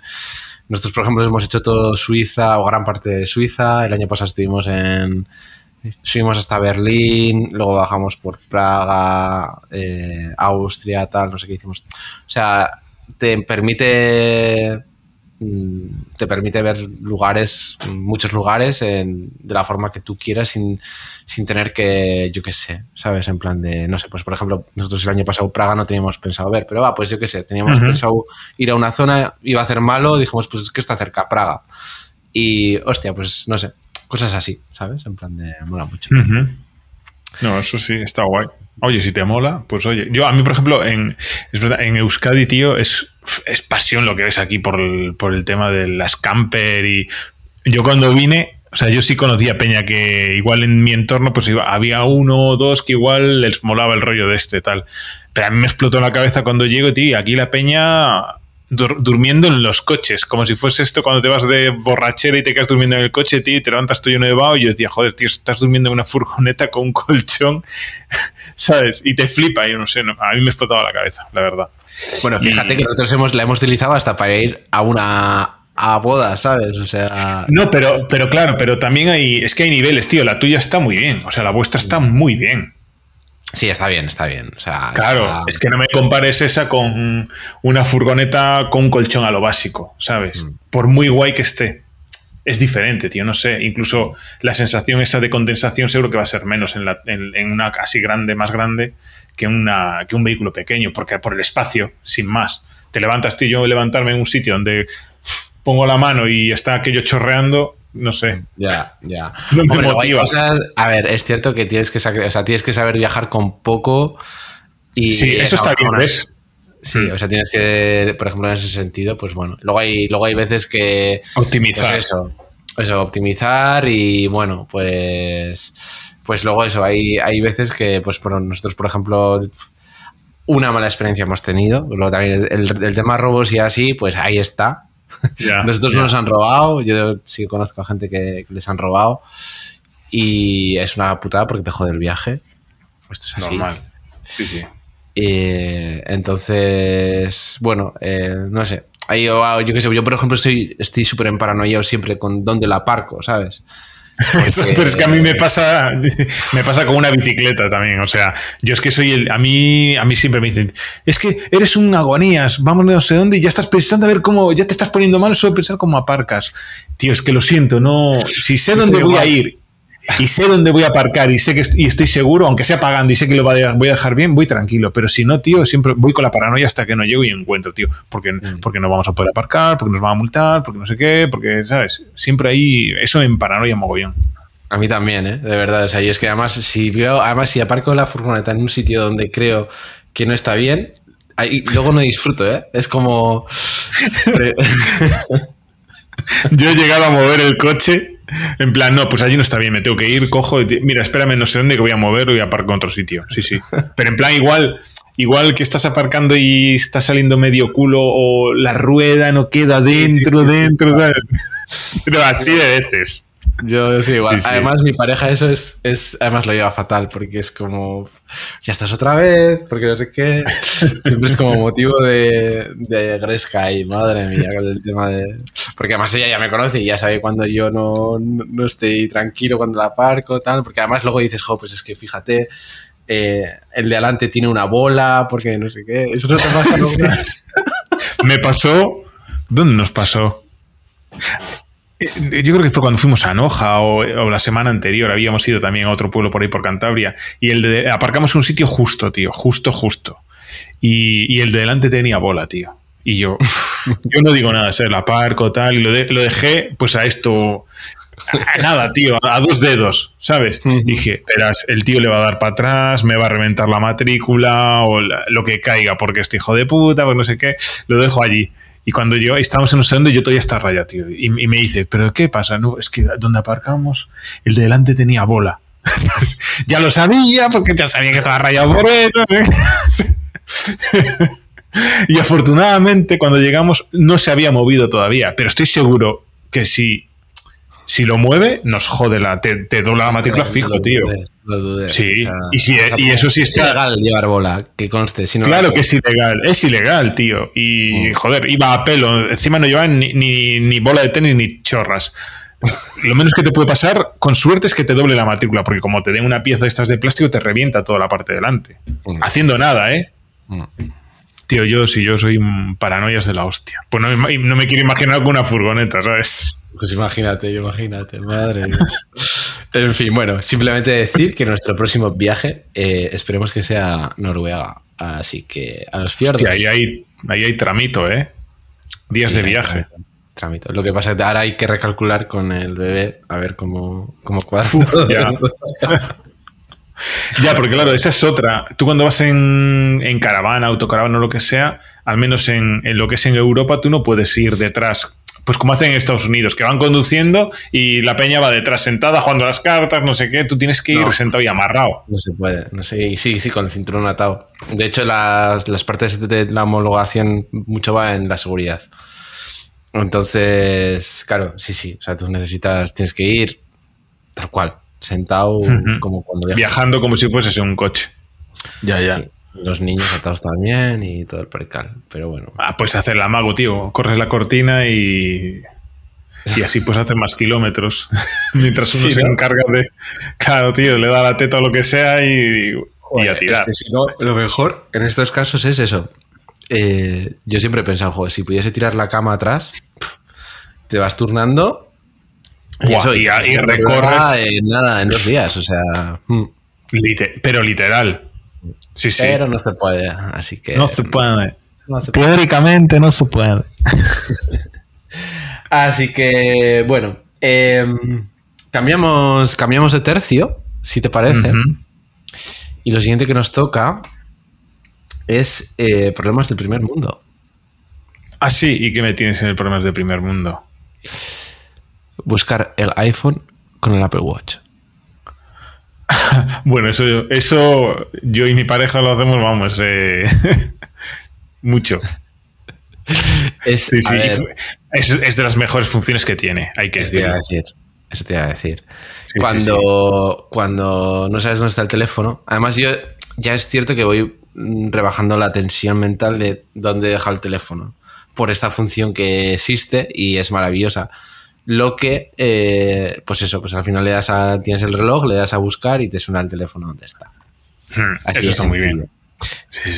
Nosotros, por ejemplo, hemos hecho todo Suiza o gran parte de Suiza. El año pasado estuvimos en. Subimos hasta Berlín, luego bajamos por Praga, eh, Austria, tal, no sé qué hicimos. O sea, te permite te permite ver lugares, muchos lugares, de la forma que tú quieras sin, tener que, yo qué sé, ¿sabes? En plan de, no sé, pues por ejemplo, nosotros el año pasado Praga no teníamos pensado ver, pero va, pues yo qué sé, teníamos pensado ir a una zona, iba a hacer malo, dijimos, pues es que está cerca, Praga. Y, hostia, pues no sé, cosas así, ¿sabes? En plan de, mola mucho. No, eso sí, está guay. Oye, si te mola, pues oye. Yo, a mí, por ejemplo, en, en Euskadi, tío, es, es pasión lo que ves aquí por el, por el tema de las camper y yo cuando vine, o sea, yo sí conocía Peña que igual en mi entorno pues había uno o dos que igual les molaba el rollo de este tal. Pero a mí me explotó la cabeza cuando llego, tío, aquí la Peña durmiendo en los coches, como si fuese esto cuando te vas de borrachera y te quedas durmiendo en el coche, tío, y te levantas tú lleno de vaho, y yo decía, joder, tío, estás durmiendo en una furgoneta con un colchón, ¿sabes? Y te flipa, yo no sé, a mí me explotaba la cabeza, la verdad. Bueno, fíjate que nosotros hemos, la hemos utilizado hasta para ir a una a boda, ¿sabes? O sea. No, pero, pero claro, pero también hay. Es que hay niveles, tío. La tuya está muy bien. O sea, la vuestra está muy bien. Sí, está bien, está bien. O sea, claro, es que no me compares esa con una furgoneta con un colchón a lo básico, ¿sabes? Mm. Por muy guay que esté. Es diferente, tío, no sé. Incluso la sensación esa de condensación seguro que va a ser menos en, la, en, una casi grande, más grande, que, una, que un vehículo pequeño, porque por el espacio, sin más. Te levantas, tío, yo levantarme en un sitio donde pongo la mano y está aquello chorreando, no sé. Ya, ya. No me motiva. a ver, es cierto que tienes que, o sea, tienes que saber viajar con poco y... Sí, eso está bien, ¿ves? Sí, mm. o sea, tienes que, por ejemplo, en ese sentido, pues bueno. Luego hay, luego hay veces que... Optimizar. Pues eso, eso, optimizar y bueno, pues... Pues luego eso, hay, hay veces que, pues por nosotros, por ejemplo, una mala experiencia hemos tenido. Luego también el, el tema robos y así, pues ahí está. Nosotros no nos han robado, yo sí conozco a gente que, les han robado y es una putada porque te jode el viaje. Esto es así. Normal. Sí, sí. entonces, bueno, eh, no sé. Yo, yo, qué sé, yo por ejemplo estoy súper en paranoia siempre con dónde la parco, ¿sabes? pero es que a mí me pasa, me pasa con una bicicleta también. O sea, yo es que soy el. A mí, a mí siempre me dicen, es que eres un agonías, vamos no sé dónde y ya estás pensando a ver cómo, ya te estás poniendo mal, solo pensar cómo aparcas. Tío, es que lo siento, no. Si sé dónde voy a ir y sé dónde voy a aparcar y sé que y estoy seguro, aunque sea pagando y sé que lo voy a, dejar bien, voy tranquilo. Pero si no, tío, siempre voy con la paranoia hasta que no llego y encuentro, tío. Porque, mm. porque no vamos a poder aparcar, porque nos van a multar, porque no sé qué, porque, ¿sabes? Siempre hay eso en paranoia mogollón. A mí también, ¿eh? De verdad. O sea, y es que además, si veo, además, si aparco la furgoneta en un sitio donde creo que no está bien, ahí, luego no disfruto, ¿eh? Es como. Yo he llegado a mover el coche en plan, no, pues allí no está bien, me tengo que ir, cojo, mira, espérame, no sé dónde que voy a mover y aparco en otro sitio. Sí, sí. Pero en plan, igual, igual que estás aparcando y está saliendo medio culo o la rueda no queda dentro, dentro, Pero así de veces. Yo sí, igual. además, mi pareja eso es, es, además lo lleva fatal porque es como, ya estás otra vez, porque no sé qué. Siempre es como motivo de, de gresca y madre mía, el tema de... Porque además ella ya me conoce y ya sabe cuando yo no, no, estoy tranquilo, cuando la aparco, tal. Porque además luego dices, jo, pues es que fíjate, eh, el de adelante tiene una bola, porque no sé qué. Eso no te pasa nunca. me pasó... ¿Dónde nos pasó? Eh, yo creo que fue cuando fuimos a Noja o, la semana anterior, habíamos ido también a otro pueblo por ahí por Cantabria y el de, aparcamos en un sitio justo, tío, justo, justo. Y, el de delante tenía bola, tío. Y yo, yo no digo nada, ser la aparco, tal, y lo, lo dejé pues a esto nada, tío, a dos dedos, ¿sabes? Dije, verás, el tío le va a dar para atrás, me va a reventar la matrícula o lo que caiga, porque este hijo de puta, pues no sé qué, lo dejo allí. Y cuando yo estábamos en un segundo, yo todavía estaba raya, tío. Y, me dice, ¿pero qué pasa? No, es que donde aparcamos, el de delante tenía bola. ya lo sabía, porque ya sabía que estaba rayado por eso. ¿eh? y afortunadamente, cuando llegamos, no se había movido todavía. Pero estoy seguro que si si lo mueve, nos jode la. Te, dobla la matrícula fijo, tío. Sí, y, eso sí está. Es ilegal llevar bola, que conste. claro que es ilegal, es ilegal, tío. Y mm. joder, iba a pelo. Encima no llevaban ni, bola de tenis ni chorras. Lo menos que te puede pasar, con suerte, es que te doble la matrícula, porque como te den una pieza de estas de plástico, te revienta toda la parte de delante. Mm. Haciendo nada, ¿eh? Mm. Tío, yo si yo soy un paranoias de la hostia. Pues no, no me quiero imaginar alguna furgoneta, ¿sabes? Pues imagínate, imagínate, madre En fin, bueno, simplemente decir que nuestro próximo viaje eh, esperemos que sea Noruega. Así que a los fiordos. ahí hay, ahí hay tramito, ¿eh? Días de viaje. Tramito. Lo que pasa es que ahora hay que recalcular con el bebé a ver cómo, cómo cuadra. Ya, porque claro, esa es otra. Tú cuando vas en, en caravana, autocaravana o lo que sea, al menos en, en, lo que es en Europa, tú no puedes ir detrás pues como hacen en Estados Unidos, que van conduciendo y la peña va detrás sentada jugando las cartas, no sé qué, tú tienes que ir sentado y amarrado. No se puede, no sé, sí, sí, con el cinturón atado. De hecho, las, partes de la homologación mucho va en la seguridad. Entonces, claro, sí, sí, o sea, tú necesitas, tienes que ir tal cual, sentado como cuando viajas. Viajando como si fueses en un coche. Ya, ya. Los niños atados también y todo el percal. Pero bueno. Ah, pues hacer la mago, tío. Corres la cortina y. Y así pues hacer más kilómetros. Mientras uno se encarga de. Claro, tío, le da la teta o lo que sea y, y a tirar. si no, lo mejor en estos casos es eso. Eh, yo siempre he pensado, joder, si pudiese tirar la cama atrás, te vas turnando y, eso, y, recorres. En nada, en dos días, o sea. Hmm. pero literal. Sí, sí. Pero no se puede, así que... No se puede. Teóricamente no se puede. así que, bueno, em, cambiamos, cambiamos de tercio, si te parece. Y lo siguiente que nos toca es eh, problemas del primer mundo. Ah, sí, ¿y qué me tienes en el problemas del primer mundo? Buscar el iPhone con el Apple Watch. bueno, eso, eso yo y mi pareja lo hacemos, vamos, eh, mucho. Es, es, de las mejores funciones que tiene, hay que decir. Eso te iba a decir. cuando, cuando no sabes dónde está el teléfono, además yo ya es cierto que voy rebajando la tensión mental de dónde deja el teléfono por esta función que existe y es maravillosa. Lo que, eh, pues eso, pues al final le das a, tienes el reloj, le das a buscar y te suena el teléfono donde está. Hmm, eso está muy bien.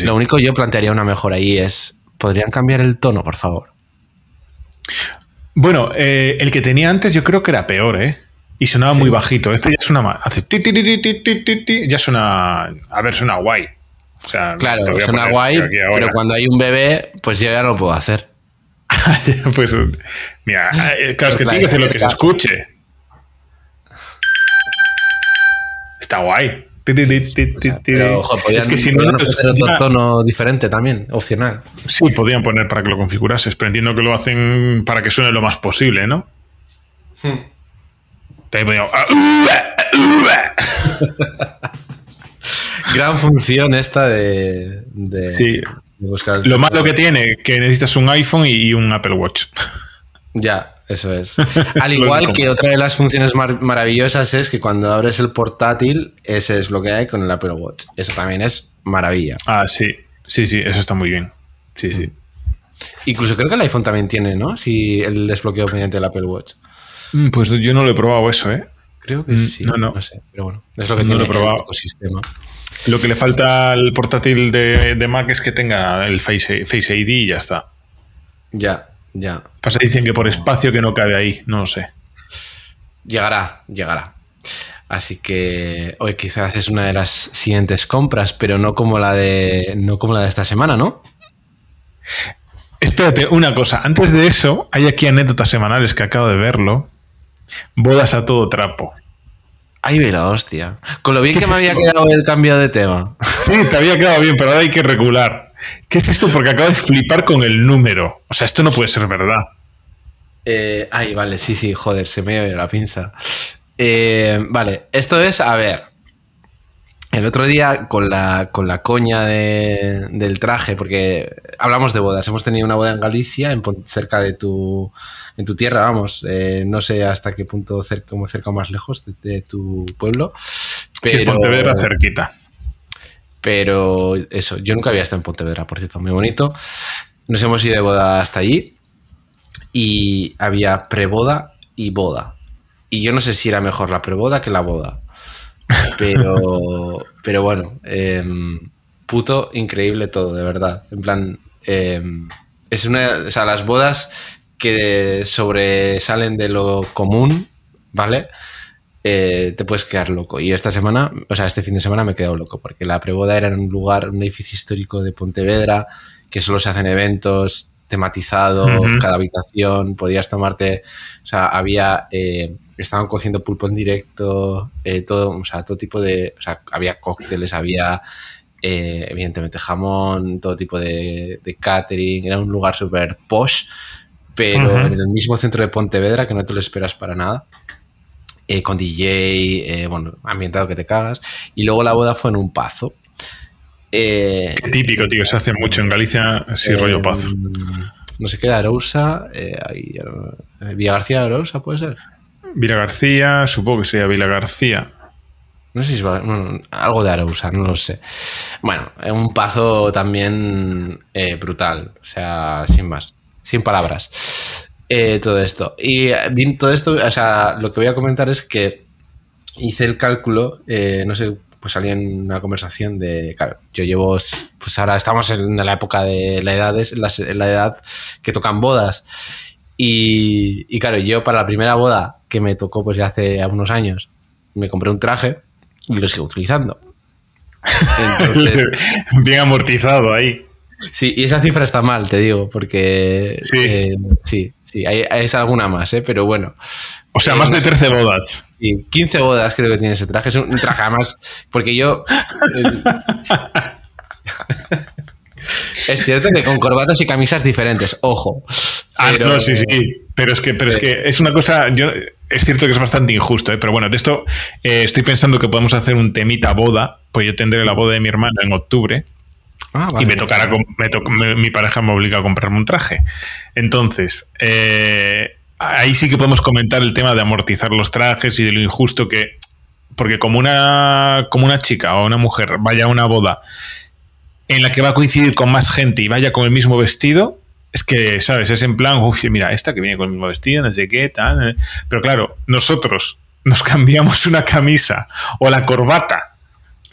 Lo único yo plantearía una mejora ahí es, ¿podrían cambiar el tono, por favor? Bueno, eh, el que tenía antes yo creo que era peor, ¿eh? Y sonaba muy bajito. Este ya suena más. Hace ti, ti, ti, ya suena. A ver, suena guay. O sea, claro, suena guay, pero cuando hay un bebé, pues yo ya no lo puedo hacer. pues, mira, claro, es que tiene que hacer lo que se escuche. Está guay. es que si no, hacer otro tono diferente también, opcional. Sí, podrían poner para que lo configurases, pero entiendo que lo hacen para que suene lo más posible, ¿no? Hmm. Gran función esta de, de, sí. Lo malo que tiene, que necesitas un iPhone y un Apple Watch. Ya, eso es. Al igual que otra de las funciones maravillosas es que cuando abres el portátil, ese desbloquea con el Apple Watch. Eso también es maravilla. Ah, sí. Sí, sí, eso está muy bien. Sí, sí. Incluso creo que el iPhone también tiene, ¿no? Si el desbloqueo mediante el Apple Watch. Mm, pues yo no lo he probado eso, ¿eh? Creo que mm, sí. No, no. No sé, pero bueno, es lo que tiene el ecosistema. Lo que le falta al portátil de, Mac es que tenga el Face, Face ID y ya está. Ya, ya. Pasa, dicen que por espacio que no cabe ahí, no lo sé. Llegará, llegará. Así que hoy quizás es una de las siguientes compras, pero no como la de, no como la de esta semana, ¿no? Espérate, una cosa. Antes de eso, hay aquí anécdotas semanales que acabo de verlo. Bodas a todo trapo. Ay, la hostia. Con lo bien que me había quedado el cambio de tema. Sí, te había quedado bien, pero ahora hay que regular. ¿Qué es esto? Porque acabo de flipar con el número. O sea, esto no puede ser verdad. Eh, ay, vale, sí, sí, joder, se me oye la pinza. Eh, vale, esto es, a ver, el otro día con la, con la coña del traje, porque hablamos de bodas, hemos tenido una boda en Galicia, en, cerca de tu, en tu tierra, vamos, eh, no sé hasta qué punto, cerca, como cerca o más lejos de, tu pueblo. Pero, sí, Pontevedra cerquita. Pero eso, yo nunca había estado en Pontevedra, por cierto, muy bonito. Nos hemos ido de boda hasta allí y había preboda y boda. Y yo no sé si era mejor la preboda que la boda. Pero, pero bueno, em, puto increíble todo, de verdad. En plan, em, es una. O sea, las bodas que sobresalen de lo común, ¿vale? Eh, te puedes quedar loco. Y esta semana, o sea, este fin de semana me he quedado loco, porque la preboda era en un lugar, un edificio histórico de Pontevedra, que solo se hacen eventos tematizado, cada habitación, podías tomarte, o sea, había eh, estaban cociendo pulpo en directo, eh, todo, o sea, todo tipo de, o sea, había cócteles, había eh, evidentemente jamón, todo tipo de, catering, era un lugar súper posh, pero en el mismo centro de Pontevedra que no te lo esperas para nada. Eh, con DJ, bueno, ambientado que te cagas. Y luego la boda fue en un pazo. Qué típico, tío, se hace mucho en Galicia, sí, rollo pazo. No sé qué, Arousa, Villa García de Arousa, puede ser. Vila García, supongo que sería Vila García. No sé si es algo de Arousa, no lo sé. Bueno, un paso también eh, brutal, o sea, sin más, sin palabras. Eh, todo esto. Y todo esto, o sea, lo que voy a comentar es que hice el cálculo, eh, no sé, pues salí en una conversación de, claro, yo llevo, pues ahora estamos en la época de la edad, la, la edad que tocan bodas. Y, y, claro, yo para la primera boda que me tocó pues ya hace unos años, me compré un traje y lo sigo utilizando. Bien amortizado ahí. Sí, y esa cifra está mal, te digo, porque sí, eh, sí, sí hay, es alguna más, ¿eh? pero bueno. O sea, más de 13 bodas. Sí, 15 bodas creo que tiene ese traje. Es un, traje además, porque yo... es cierto que con corbatas y camisas diferentes, ojo. Ah, no, sí, sí. Pero es que, pero es que es una cosa. Yo, es cierto que es bastante injusto, ¿eh? pero bueno, de esto eh, estoy pensando que podemos hacer un temita boda, pues yo tendré la boda de mi hermana en octubre. Ah, y me tocará, mi pareja me obliga a comprarme un traje. Entonces, eh, ahí sí que podemos comentar el tema de amortizar los trajes y de lo injusto que. Porque como una, como una chica o una mujer vaya a una boda en la que va a coincidir con más gente y vaya con el mismo vestido, es que, ¿sabes? Es en plan, uff, mira, esta que viene con el mismo vestido, no sé qué, tal. Eh". Pero claro, nosotros nos cambiamos una camisa o la corbata.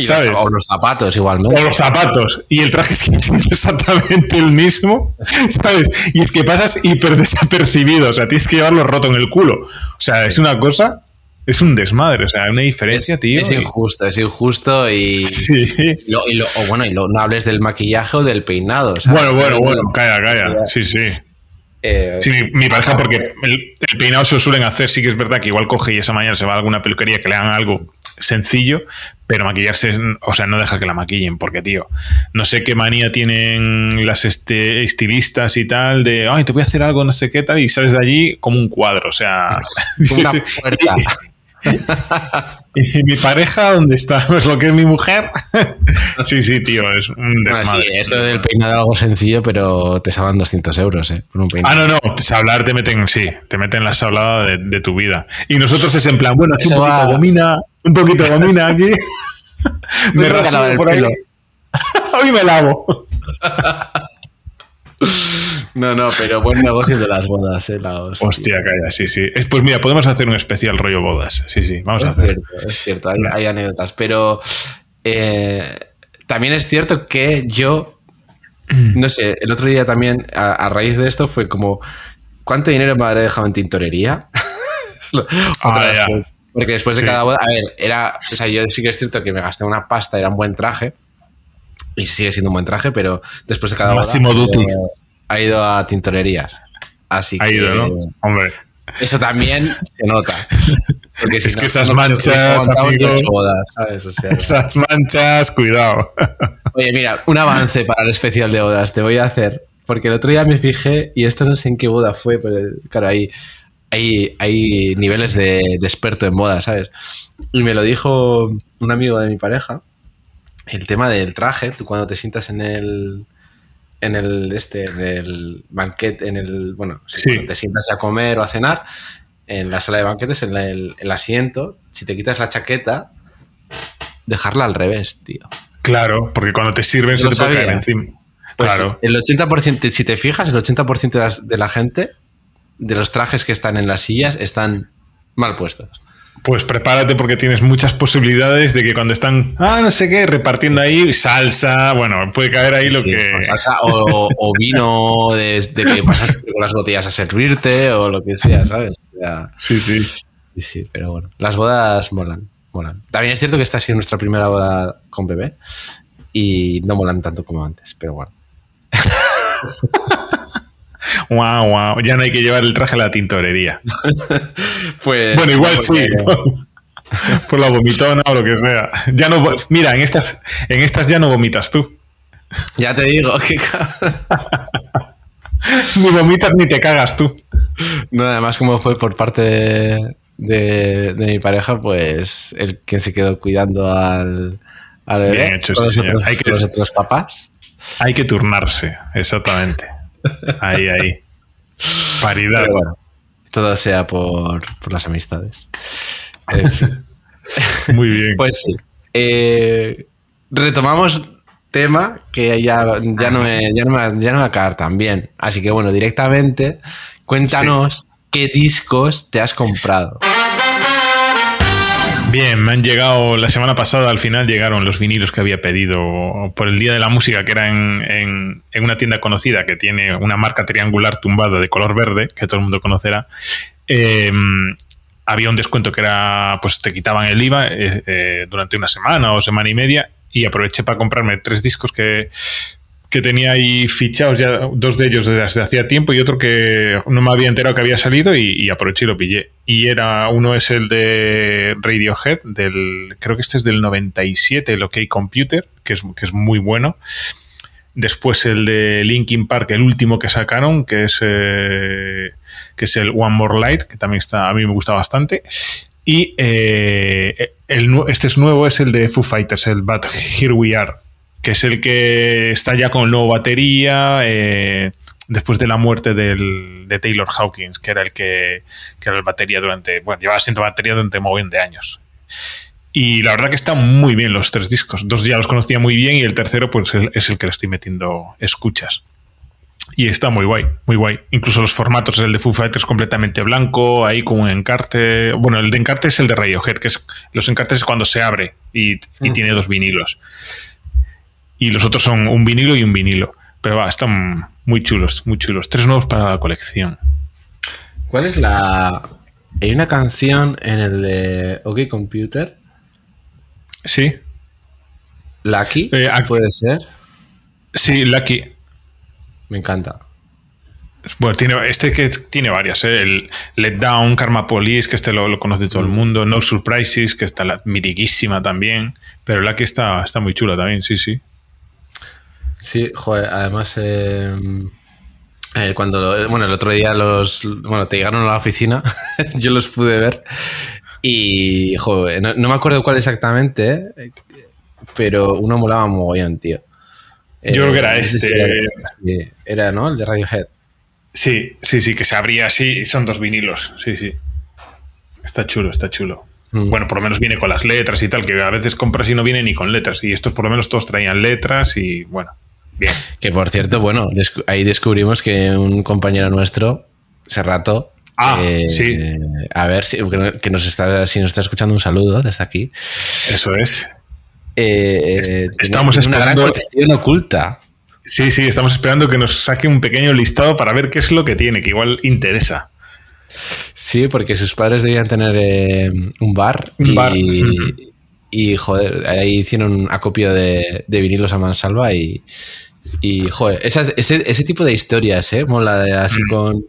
¿sabes? o los zapatos igualmente. O los zapatos. Y el traje es exactamente el mismo. ¿Sabes? Y es que pasas hiper desapercibido. O sea, tienes que llevarlo roto en el culo. O sea, es una cosa es un desmadre, o sea, hay una diferencia, tío. Es injusto, es injusto y. Sí. o bueno, y no hables del maquillaje o del peinado. Bueno, bueno, bueno, calla, calla. Sí, sí. Eh, sí, mi, pareja, porque el, peinado se lo suelen hacer, sí que es verdad que igual coge y esa mañana se va a alguna peluquería que le hagan algo sencillo, pero maquillarse, o sea, no deja que la maquillen, porque, tío, no sé qué manía tienen las este, estilistas y tal, de, ay, te voy a hacer algo, no sé qué tal, y sales de allí como un cuadro, o sea... Una puerta. ¿Y mi pareja dónde está? ¿Es lo que es mi mujer? sí, sí, tío, es un desmadre. sí, eso del peinado es algo sencillo, pero te salvan 200 euros, ¿eh? Por un Ah, no, no, hablar te meten, sí, te meten la sablada de, tu vida. Y nosotros es en plan, bueno, aquí un poquito domina, un poquito domina aquí. me rasuro por ahí. Hoy me lavo. No, no, pero buen negocio de las bodas, ¿eh? hostia. calla, sí, sí. Pues mira, podemos hacer un especial rollo bodas. Sí, sí, vamos a hacer. es cierto, hay, anécdotas. Pero eh, también es cierto que yo, no sé, el otro día también, a, raíz de esto, fue como, ¿cuánto dinero me habré dejado en tintorería? ah, Porque después de cada boda, a ver, era, o sea, yo sí que es cierto que me gasté una pasta, era un buen traje. Y sigue siendo un buen traje, pero después de cada boda ha ido a tintorerías. Así ha que. ido, ¿no? Hombre. Eso también se nota. Porque es que esas manchas, esas manchas, cuidado. Oye, mira, un avance para el especial de bodas te voy a hacer. Porque el otro día me fijé, y esto no sé en qué boda fue, pero claro, hay, hay, hay niveles de, experto en bodas, ¿sabes? Y me lo dijo un amigo de mi pareja, el tema del traje, tú cuando te sientas en el, en el este, en el banquete, en el, bueno, si te sientas a comer o a cenar, en la sala de banquetes, en el, asiento, si te quitas la chaqueta, dejarla al revés, tío. Claro, porque cuando te sirven se te puede caer encima. Pues claro. El 80%, si te fijas, el 80% de, la gente, de los trajes que están en las sillas, están mal puestos. Pues prepárate porque tienes muchas posibilidades de que cuando están, ah, no sé qué, repartiendo ahí salsa, bueno, puede caer ahí lo que. Salsa o, vino desde que pasas con las botellas a servirte o lo que sea, ¿sabes? sí, sí. Sí, sí, pero bueno, las bodas molan, molan. También es cierto que esta ha sido nuestra primera boda con bebé y no molan tanto como antes, pero bueno. Wow, wow. Ya no hay que llevar el traje a la tintorería. pues, bueno, igual sí. Por, la vomitona o lo que sea. Ya no, mira, en estas, en estas ya no vomitas tú. Ya te digo que ni vomitas ni te cagas tú. No, además, como fue por parte de, mi pareja, pues el que se quedó cuidando al, al Bien hecho, sí, hay que, los otros papás. Hay que turnarse, exactamente. Ahí, ahí. Paridad. todo sea por, las amistades. Muy bien. Pues sí. Eh, retomamos tema que ya, ya, no me, ya, no me, ya no va a caer tan bien. Así que bueno, directamente cuéntanos qué discos te has comprado. Bien, me han llegado, la semana pasada al final llegaron los vinilos que había pedido por el Día de la Música, que era en, una tienda conocida que tiene una marca triangular tumbada de color verde, que todo el mundo conocerá. Em, había un descuento que era, pues te quitaban el IVA eh, eh, durante una semana o semana y media y aproveché para comprarme tres discos que, que tenía ahí fichados ya, dos de ellos desde hacía tiempo y otro que no me había enterado que había salido y, aproveché y lo pillé. Y era, uno es el de Radiohead, del, creo que este es del 97, el OK Computer, que es, que es muy bueno. Después el de Linkin Park, el último que sacaron, que es, eh, que es el One More Light, que también está, a mí me gusta bastante. Y eh, este es nuevo, es el de Foo Fighters, el But Here We Are, que es el que está ya con nueva batería eh, después de la muerte de Taylor Hawkins, que era el que, era el batería durante, bueno, llevaba siendo batería durante un de años. Y la verdad que están muy bien los tres discos. Dos ya los conocía muy bien y el tercero pues es el que le estoy metiendo escuchas. Y está muy guay, muy guay. Incluso los formatos, el de Foo Fighters completamente blanco, ahí con un encarte. Bueno, el de encarte es el de Radiohead, que es los encartes es cuando se abre y, y tiene dos vinilos y los otros son un vinilo y un vinilo. Pero va, están muy chulos, muy chulos. Tres nuevos para la colección. ¿Cuál es la. Hay una canción en el de OK Computer. Sí. Lucky, eh, puede ser. Sí, Lucky. Me encanta. Bueno, tiene, este que tiene varias, ¿eh? el Let Down, Karma Police, que este lo, conoce todo el mm. mundo, No Surprises, que está la, mitiquísima también, pero Lucky está, está muy chula también, sí, sí. Sí, joder, además, eh, eh, cuando, bueno, el otro día los, bueno, te llegaron a la oficina, yo los pude ver y, joder, no, me acuerdo cuál exactamente, pero uno molaba mogollón, tío. Yo creo que era eh, este. Era, ¿no? El de Radiohead. Sí, sí, sí, que se abría así, son dos vinilos, sí, sí. Está chulo, está chulo. Mm. Bueno, por lo menos viene con las letras y tal, que a veces compras y no viene ni con letras. Y estos por lo menos todos traían letras y bueno, Bien. Que por cierto, bueno, ahí descubrimos que un compañero nuestro, Serrato, Ah, eh, sí. A ver si, que nos está, si nos está escuchando un saludo desde aquí. Eso es. Eh, estamos esperando. Una gran oculta. Sí, sí, estamos esperando que nos saque un pequeño listado para ver qué es lo que tiene, que igual interesa. Sí, porque sus padres debían tener eh, un bar. Un y, bar. Y, joder, ahí hicieron acopio de, de vinilos a mansalva y, Y, joder, ese, ese, tipo de historias, ¿eh? Mola, así mm. con...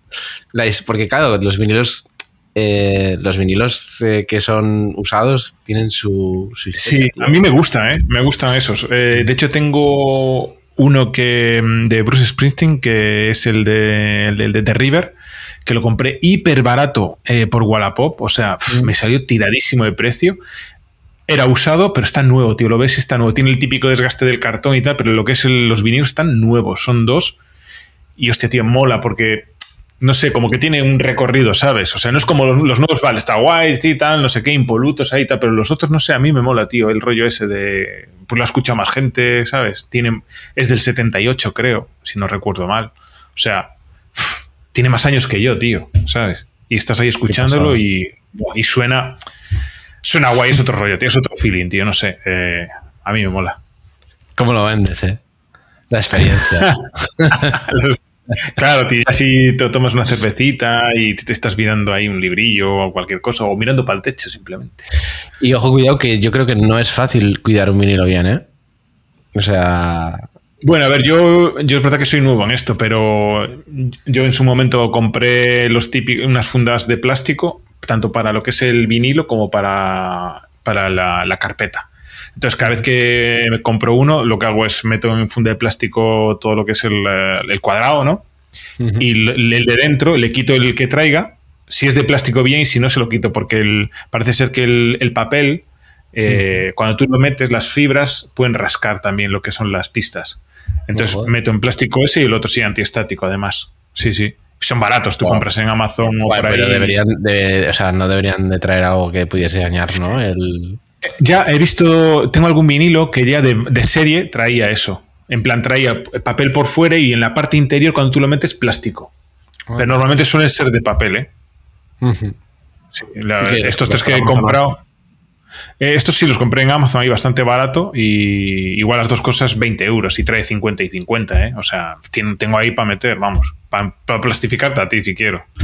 porque, claro, los vinilos eh, los vinilos eh, que son usados tienen su, historia. Sí, a mí me gusta, ¿eh? Me gustan esos. Eh, de hecho, tengo uno que mm, de Bruce Springsteen, que es el de, el de, The River, que lo compré hiper barato por Wallapop. O sea, mm. me salió tiradísimo de precio. Era usado, pero está nuevo, tío. Lo ves, está nuevo. Tiene el típico desgaste del cartón y tal, pero lo que es los vinilos están nuevos. Son dos. Y hostia, tío, mola porque no sé, como que tiene un recorrido, ¿sabes? O sea, no es como los, nuevos, vale, está guay y tal, no sé qué, impolutos ahí tal, pero los otros, no sé, a mí me mola, tío, el rollo ese de. Pues lo escucha más gente, ¿sabes? Tiene, es del 78, creo, si no recuerdo mal. O sea, tiene más años que yo, tío, ¿sabes? Y estás ahí escuchándolo y, y suena. Suena guay, es otro rollo, tío, es otro feeling, tío, no sé. Eh, a mí me mola. ¿Cómo lo vendes, eh? La experiencia. Claro, tío, así te tomas una cervecita y te estás mirando ahí un librillo o cualquier cosa, o mirando para el techo simplemente. Y ojo, cuidado, que yo creo que no es fácil cuidar un vinilo bien, ¿eh? O sea. Bueno, a ver, yo, yo es verdad que soy nuevo en esto, pero yo en su momento compré los típicos, unas fundas de plástico, tanto para lo que es el vinilo como para, para la carpeta. Entonces, cada vez que me compro uno, lo que hago es meto en funda de plástico todo lo que es el, eh, cuadrado, ¿no? Y el, de dentro le quito el que traiga. Si es de plástico, bien, y si no, se lo quito, porque parece ser que el, papel, eh, cuando tú lo metes, las fibras pueden rascar también lo que son las pistas. Entonces, meto en plástico ese y el otro sí antiestático, además. Sí, sí son baratos, tú compras en Amazon o por ahí. Pero deberían de, o sea, no deberían de traer algo que pudiese dañar, ¿no? El... Ya he visto, tengo algún vinilo que ya de, serie traía eso. En plan, traía papel por fuera y en la parte interior, cuando tú lo metes, plástico. Ah. Pero normalmente suelen ser de papel, ¿eh? estos tres que he comprado. Eh, estos sí los compré en Amazon ahí bastante barato y igual las dos cosas 20 euros y trae 50 y 50, ¿eh? O sea, tengo ahí para meter, vamos, para, plastificarte a ti si quiero.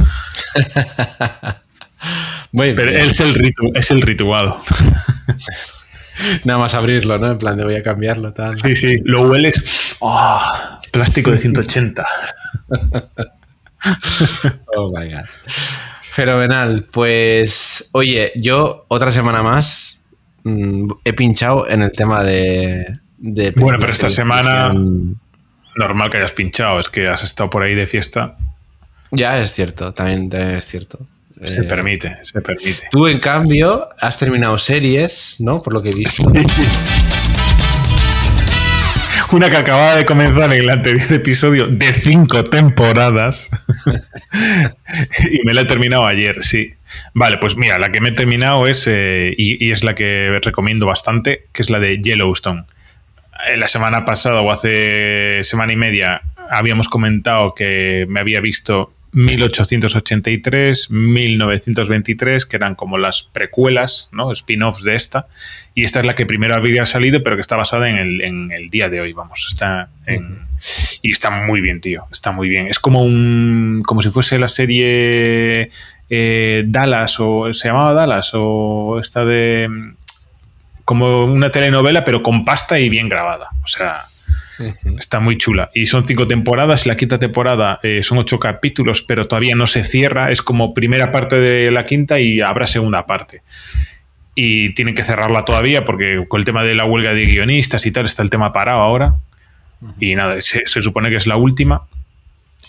Pero es el, es el rituado. Nada más abrirlo, ¿no? En plan de voy a cambiarlo, tal. Sí, sí, lo hueles. Oh, plástico de 180. oh my god. Fenomenal. Pues, oye, yo otra semana más mm, he pinchado en el tema de. bueno, pero esta semana. Normal que hayas pinchado, es que has estado por ahí de fiesta. Ya es cierto, también es cierto. Se eh, permite, se permite. Tú, en cambio, has terminado series, ¿no? Por lo que he visto. Una que acababa de comenzar en el anterior episodio de cinco temporadas. y me la he terminado ayer, sí. Vale, pues mira, la que me he terminado es, eh, y, es la que recomiendo bastante, que es la de Yellowstone. Eh, la semana pasada o hace semana y media habíamos comentado que me había visto 1883, 1923, que eran como las precuelas, ¿no? spin-offs de esta. Y esta es la que primero había salido, pero que está basada en el, día de hoy, vamos. Está Y está muy bien, tío. Está muy bien. Es como un. como si fuese la serie eh, Dallas, o se llamaba Dallas, o esta de. como una telenovela, pero con pasta y bien grabada. O sea Está muy chula. Y son cinco temporadas. La quinta temporada eh, son ocho capítulos, pero todavía no se cierra. Es como primera parte de la quinta y habrá segunda parte. Y tienen que cerrarla todavía porque con el tema de la huelga de guionistas y tal está el tema parado ahora. Y nada, se, supone que es la última.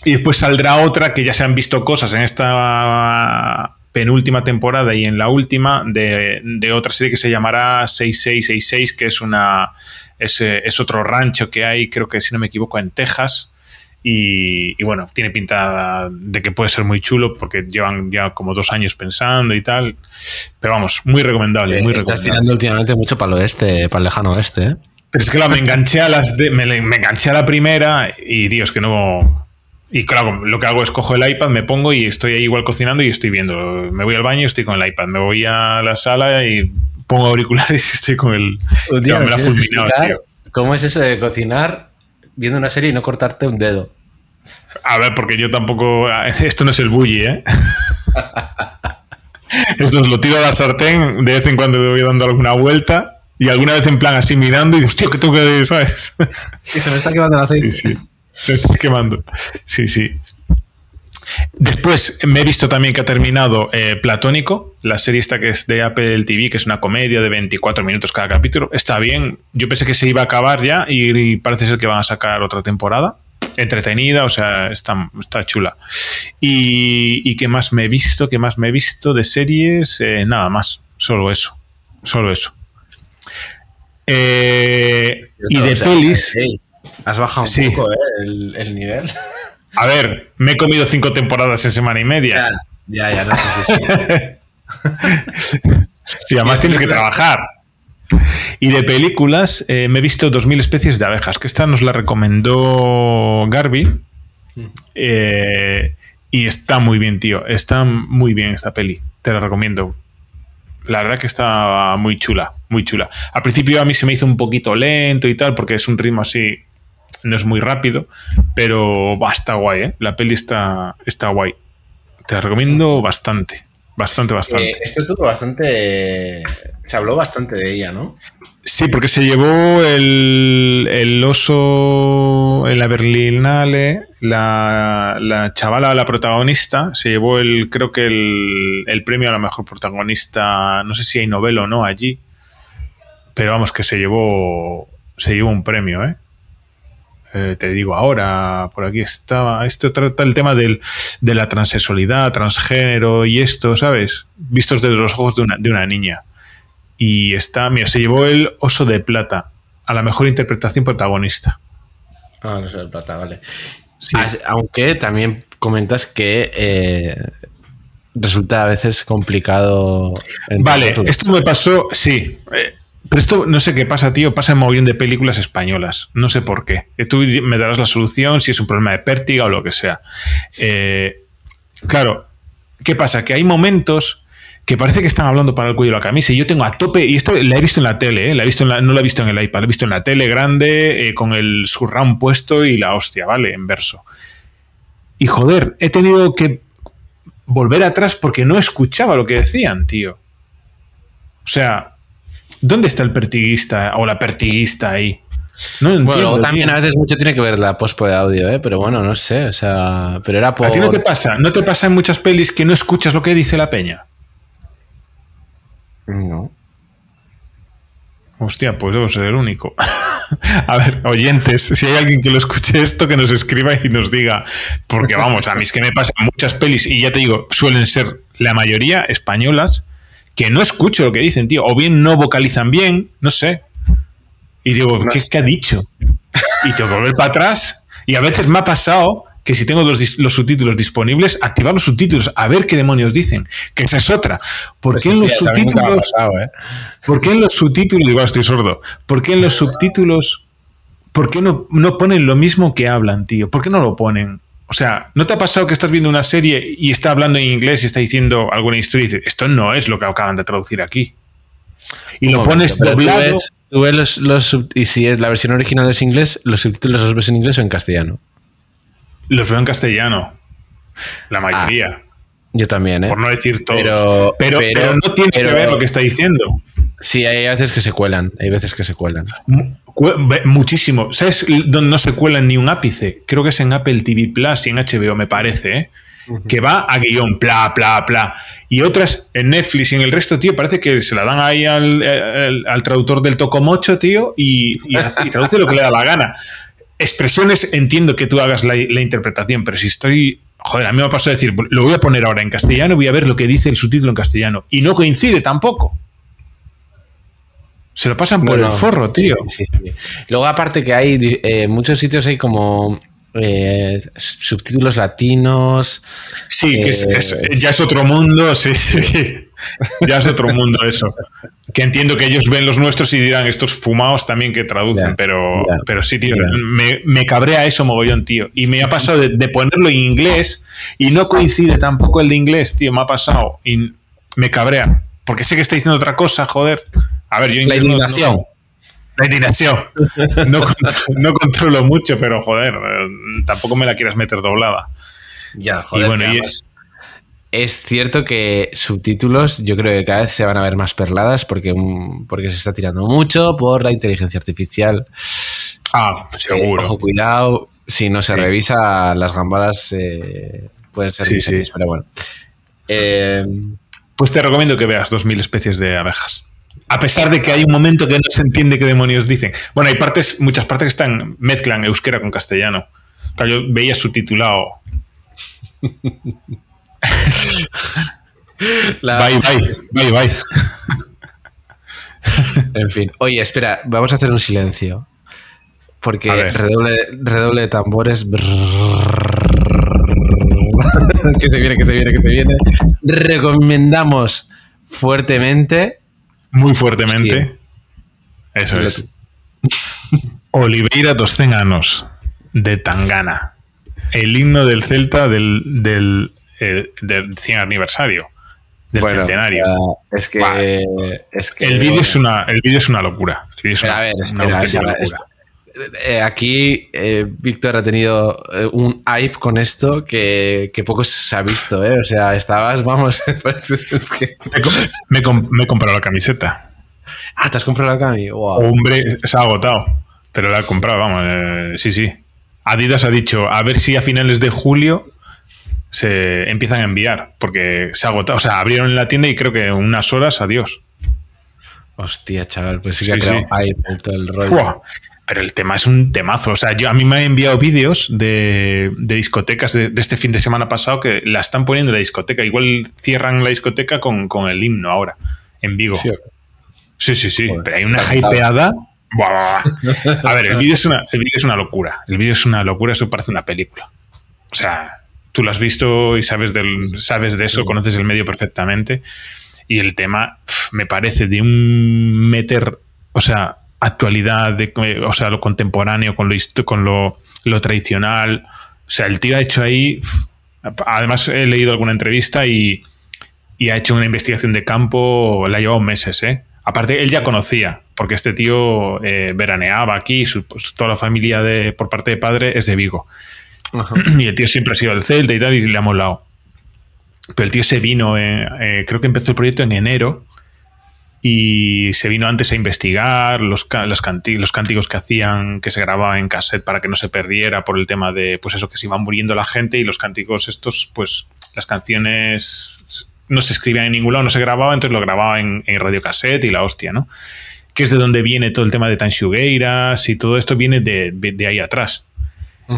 Y después saldrá otra que ya se han visto cosas en esta penúltima temporada y en la última de, de, otra serie que se llamará 6666, que es una es, otro rancho que hay, creo que si no me equivoco, en Texas. Y, bueno, tiene pinta de que puede ser muy chulo porque llevan ya como dos años pensando y tal. Pero vamos, muy recomendable. muy Estás tirando últimamente mucho para el oeste, para el lejano oeste. ¿eh? Pero es que me enganché a las de, me, enganché a la primera y Dios, que no. Y claro, lo que hago es cojo el iPad, me pongo y estoy ahí igual cocinando y estoy viendo. Me voy al baño y estoy con el iPad. Me voy a la sala y pongo auriculares y estoy con el. ¿Cómo es eso de cocinar viendo una serie y no cortarte un dedo? A ver, porque yo tampoco. Esto no es el bully, ¿eh? esto es lo tiro a la sartén, de vez en cuando me voy dando alguna vuelta Y alguna vez en plan así mirando y hostia, que tengo que, ¿sabes? Sí, se me está quemando el aceite. Sí, sí. Se está quemando. Sí, sí. Después me he visto también que ha terminado eh, Platónico, la serie esta que es de Apple TV, que es una comedia de 24 minutos cada capítulo. Está bien. Yo pensé que se iba a acabar ya y, parece ser que van a sacar otra temporada. Entretenida, o sea, está, está chula. Y, qué más me he visto? ¿Qué más me he visto de series? Eh, nada más. Solo eso. Solo eso. Eh, y de pelis. Has bajado un poco el nivel. A ver, me he comido cinco temporadas en semana y media. Ya, ya, no sé y además tienes que trabajar. Y de películas, eh, me he visto 2000 especies de abejas, que esta nos la recomendó Garby. Eh, y está muy bien, tío. Está muy bien esta peli. Te la recomiendo. La verdad que está muy chula, muy chula. Al principio a mí se me hizo un poquito lento y tal, porque es un ritmo así no es muy rápido, pero está guay, ¿eh? La peli está, está guay. Te la recomiendo bastante. Bastante, bastante. Eh, este tuvo bastante. Se habló bastante de ella, ¿no? Sí, porque se llevó el, el oso en la Berlinale, la, la chavala, la protagonista, se llevó el, creo que el, el premio a la mejor protagonista, no sé si hay novela o no allí, pero vamos, que se llevó, se llevó un premio, ¿eh? Eh, te digo ahora, por aquí estaba, esto trata el tema del, de la transexualidad, transgénero y esto, ¿sabes? Vistos desde los ojos de una, de una niña. Y está, mira, se llevó el oso de plata a la mejor interpretación protagonista. Ah, el oso de plata, vale. Ah, aunque también comentas que eh, resulta a veces complicado. Vale, esto me pasó, sí. Eh, pero esto no sé qué pasa, tío. Pasa en mogollón de películas españolas. No sé por qué. Tú me darás la solución si es un problema de pértiga o lo que sea. Eh, claro, ¿qué pasa? Que hay momentos que parece que están hablando para el cuello de la camisa y yo tengo a tope, y esto la he visto en la tele, ¿eh? la he visto no la he visto en el iPad, la he visto en la tele grande, eh, con el surround puesto y la hostia, ¿vale? En verso. Y joder, he tenido que volver atrás porque no escuchaba lo que decían, tío. O sea, ¿Dónde está el pertiguista o la pertiguista ahí? No entiendo. Bueno, también a veces mucho tiene que ver la pospo de audio, ¿eh? pero bueno, no sé, o sea, pero era por... ¿A ti no te pasa? ¿No te pasa en muchas pelis que no escuchas lo que dice la peña? No. Hostia, pues debo ser el único. a ver, oyentes, si hay alguien que lo escuche esto, que nos escriba y nos diga. Porque vamos, a mí es que me pasa en muchas pelis, y ya te digo, suelen ser la mayoría españolas, que no escucho lo que dicen, tío. O bien no vocalizan bien, no sé. Y digo, ¿qué es que ha dicho? Y tengo que volver para atrás. Y a veces me ha pasado que si tengo los, subtítulos disponibles, activar los subtítulos, a ver qué demonios dicen. Que esa es otra. ¿Por pues qué en los subtítulos... ¿eh? ¿Por qué en los subtítulos... Igual estoy sordo. ¿Por qué en los subtítulos... ¿Por qué no, no ponen lo mismo que hablan, tío? ¿Por qué no lo ponen? O sea, ¿no te ha pasado que estás viendo una serie y está hablando en inglés y está diciendo alguna historia y dices, esto no es lo que acaban de traducir aquí? Y lo pones doblado. Tú ves, los, y si es la versión original es inglés, los subtítulos los ves en inglés o en castellano. Los veo en castellano. La mayoría. Ah, yo también, ¿eh? Por no decir todo. Pero, pero, no tiene que ver lo que está diciendo. Sí, hay veces que se cuelan. Hay veces que se cuelan. Muchísimo. ¿Sabes no se cuela ni un ápice? Creo que es en Apple TV Plus y en HBO, me parece, ¿eh? Que va a guion, bla, bla, bla. Y otras en Netflix y en el resto, tío, parece que se la dan ahí al, traductor del Tocomocho, tío, y, y, traduce lo que le da la gana. Expresiones, entiendo que tú hagas la, interpretación, pero si estoy joder, a mí me ha pasado decir, lo voy a poner ahora en castellano, voy a ver lo que dice el subtítulo en castellano. Y no coincide tampoco. Se lo pasan por el forro, tío. Luego, aparte que hay eh, muchos sitios hay como eh, subtítulos latinos. Sí, que eh, ya es otro mundo, sí, sí. ya es otro mundo eso. Que entiendo que ellos ven los nuestros y dirán estos fumados también que traducen, pero, pero sí, tío, me, me, cabrea eso mogollón, tío. Y me ha pasado de, de, ponerlo en inglés y no coincide tampoco el de inglés, tío, me ha pasado y me cabrea. Porque sé que está diciendo otra cosa, joder. A ver, yo La indignación. la indignación. No, controlo mucho, pero joder, tampoco me la quieras meter doblada. Ya, joder. Es cierto que subtítulos yo creo que cada vez se van a ver más perladas porque, mm, porque se está tirando mucho por la inteligencia artificial. Ah, seguro. Eh, ojo, cuidado, si no se revisa, las gambadas eh, pueden ser Sí, sí. pero bueno. Eh, Pues te recomiendo que veas 2000 especies de abejas. A pesar de que hay un momento que no se entiende qué demonios dicen. Bueno, hay partes, muchas partes que están, mezclan euskera con castellano. Claro, yo veía subtitulado. la- Bye, bye, bye, bye. En fin. Oye, espera, vamos a hacer un silencio. Porque redoble de tambores. que se viene, que se viene, que se viene. Recomendamos fuertemente. Muy fuertemente. Eso es. Oliveira dos Cen anos, de Tangana. El himno del Celta del, del, eh, del 100 aniversario. Del Bueno, centenario. es que. Es que el vídeo bueno. es una el vídeo es una locura. El es una- a ver, una espera, espera. Eh, aquí eh, Víctor ha tenido eh, un hype con esto que, que poco se ha visto, ¿eh? O sea, estabas, vamos. es que- Me, he comprado la camiseta. Ah, te has comprado la Cami. Wow. Hombre, se ha agotado. Pero la he comprado, vamos. eh, sí, sí. Adidas ha dicho, a ver si a finales de julio se empiezan a enviar. Porque se ha agotado. O sea, abrieron la tienda y creo que en unas horas, adiós. Hostia, chaval, pues sí que Sí, ha creado sí. hype el- todo el rollo. Pero el tema es un temazo. O sea, yo, a mí me han enviado vídeos de, de discotecas de, de este fin de semana pasado que la están poniendo en la discoteca. Igual cierran la discoteca con, con el himno ahora, en Vigo. Sí, Sí, sí, pero hay una hypeada. A ver, el vídeo es, una, el vídeo es una locura. El vídeo es una locura, eso parece una película. O sea, tú lo has visto y sabes, del, sabes de eso, conoces el medio perfectamente. Y el tema me parece de un meter, o sea, actualidad, de, o sea, lo contemporáneo con lo, con lo, lo tradicional. O sea, el tío ha hecho ahí. Además, he leído alguna entrevista y, y ha hecho una investigación de campo, le ha llevado meses, ¿eh? Aparte, él ya conocía, porque este tío eh, veraneaba aquí, su- pues, toda la familia de, por parte de padre es de Vigo. Ajá. Y el tío siempre ha sido del Celta y tal, y le ha molado. Pero el tío se vino, eh, eh, creo que empezó el proyecto en enero, y se vino antes a investigar los, los, los cánticos que hacían, que se grababan en cassette para que no se perdiera por el tema de, pues eso, que se iba muriendo la gente y los cánticos estos, pues las canciones no se escribían en ningún lado, no se grababa, entonces lo grababa en, en radiocassette y la hostia, ¿no? Que es de donde viene todo el tema de Tanxugueiras y todo esto viene de, de- ahí atrás.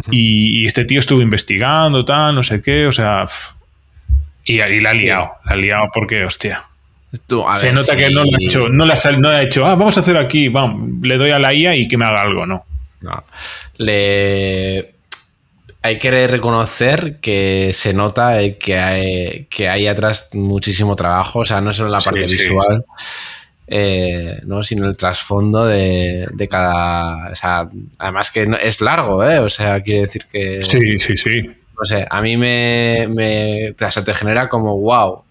Y, y este tío estuvo investigando, tal, no sé qué, o sea. Y, y la ha liado, la ha liado porque, hostia. Tú, a se ver, nota que sí. no lo ha hecho, no, la no ha hecho, ah, vamos a hacer aquí, vamos, le doy a la IA y que me haga algo, no. No. Le... Hay que reconocer que se nota eh, que hay, que hay atrás muchísimo trabajo, o sea, no solo en la Sí, parte sí. visual, eh, ¿no? sino el trasfondo de, de cada... O sea, además que no- es largo, ¿eh? O sea, quiere decir que... Sí, sí, sí. No sé, a mí me, me o sea, te genera como, wow.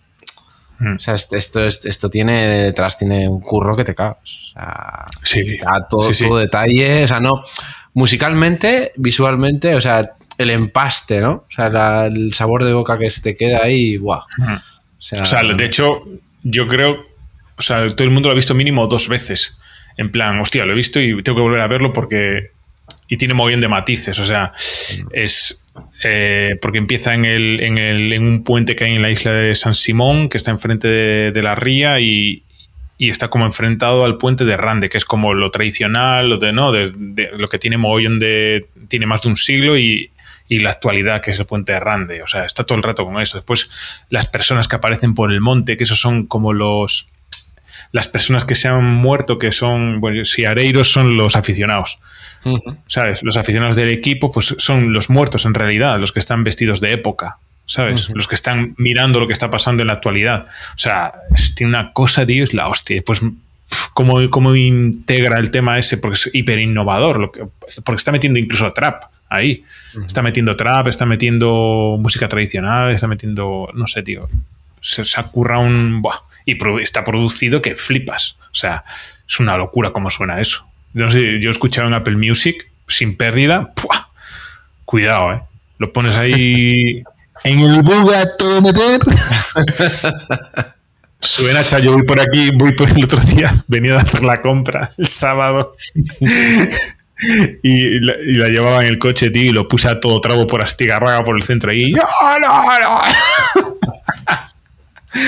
Mm. O sea, esto, esto, esto tiene detrás, tiene un curro que te cagas. O sea, Sí, a todo, sí, sí. todo detalle, o sea, no, musicalmente, visualmente, o sea, el empaste, ¿no? O sea, la- el sabor de boca que se te queda ahí, guau. Mm. O sea, O sea, de hecho, yo creo, o sea, todo el mundo lo ha visto mínimo dos veces. En plan, hostia, lo he visto y tengo que volver a verlo porque. Y tiene muy bien de matices, o sea, es. eh, porque empieza en, el, en, el, en un puente que hay en la isla de San Simón, que está enfrente de, de la ría y, y está como enfrentado al puente de Rande, que es como lo tradicional, lo de no, de, de- lo que tiene mogollón de. tiene más de un siglo y, y la actualidad, que es el puente de Rande. O sea, está todo el rato con eso. Después, las personas que aparecen por el monte, que esos son como los. Las personas que se han muerto, que son. Bueno, si Areiros son los aficionados. ¿Sabes? Los aficionados del equipo, pues son los muertos en realidad, los que están vestidos de época. ¿Sabes? Los que están mirando lo que está pasando en la actualidad. O sea, tiene una cosa, tío, es la hostia. Pues, ¿cómo, cómo integra el tema ese? Porque es hiper innovador. Lo que, porque está metiendo incluso trap ahí. Está metiendo trap, está metiendo música tradicional, está metiendo. No sé, tío. Se, se ha currado un. buah, y pro- está producido que flipas. O sea, es una locura cómo suena eso. No sé, yo he escuchado en Apple Music sin pérdida. ¡pua! Cuidado, ¿eh? Lo pones ahí En el buga todo meter. Suena, yo voy por aquí, voy por el otro día, venía a hacer la compra el sábado. Y la, y la, llevaba en el coche, tío, y lo puse a todo trago por Astigarraga, por el centro. Y ¡No, no, no!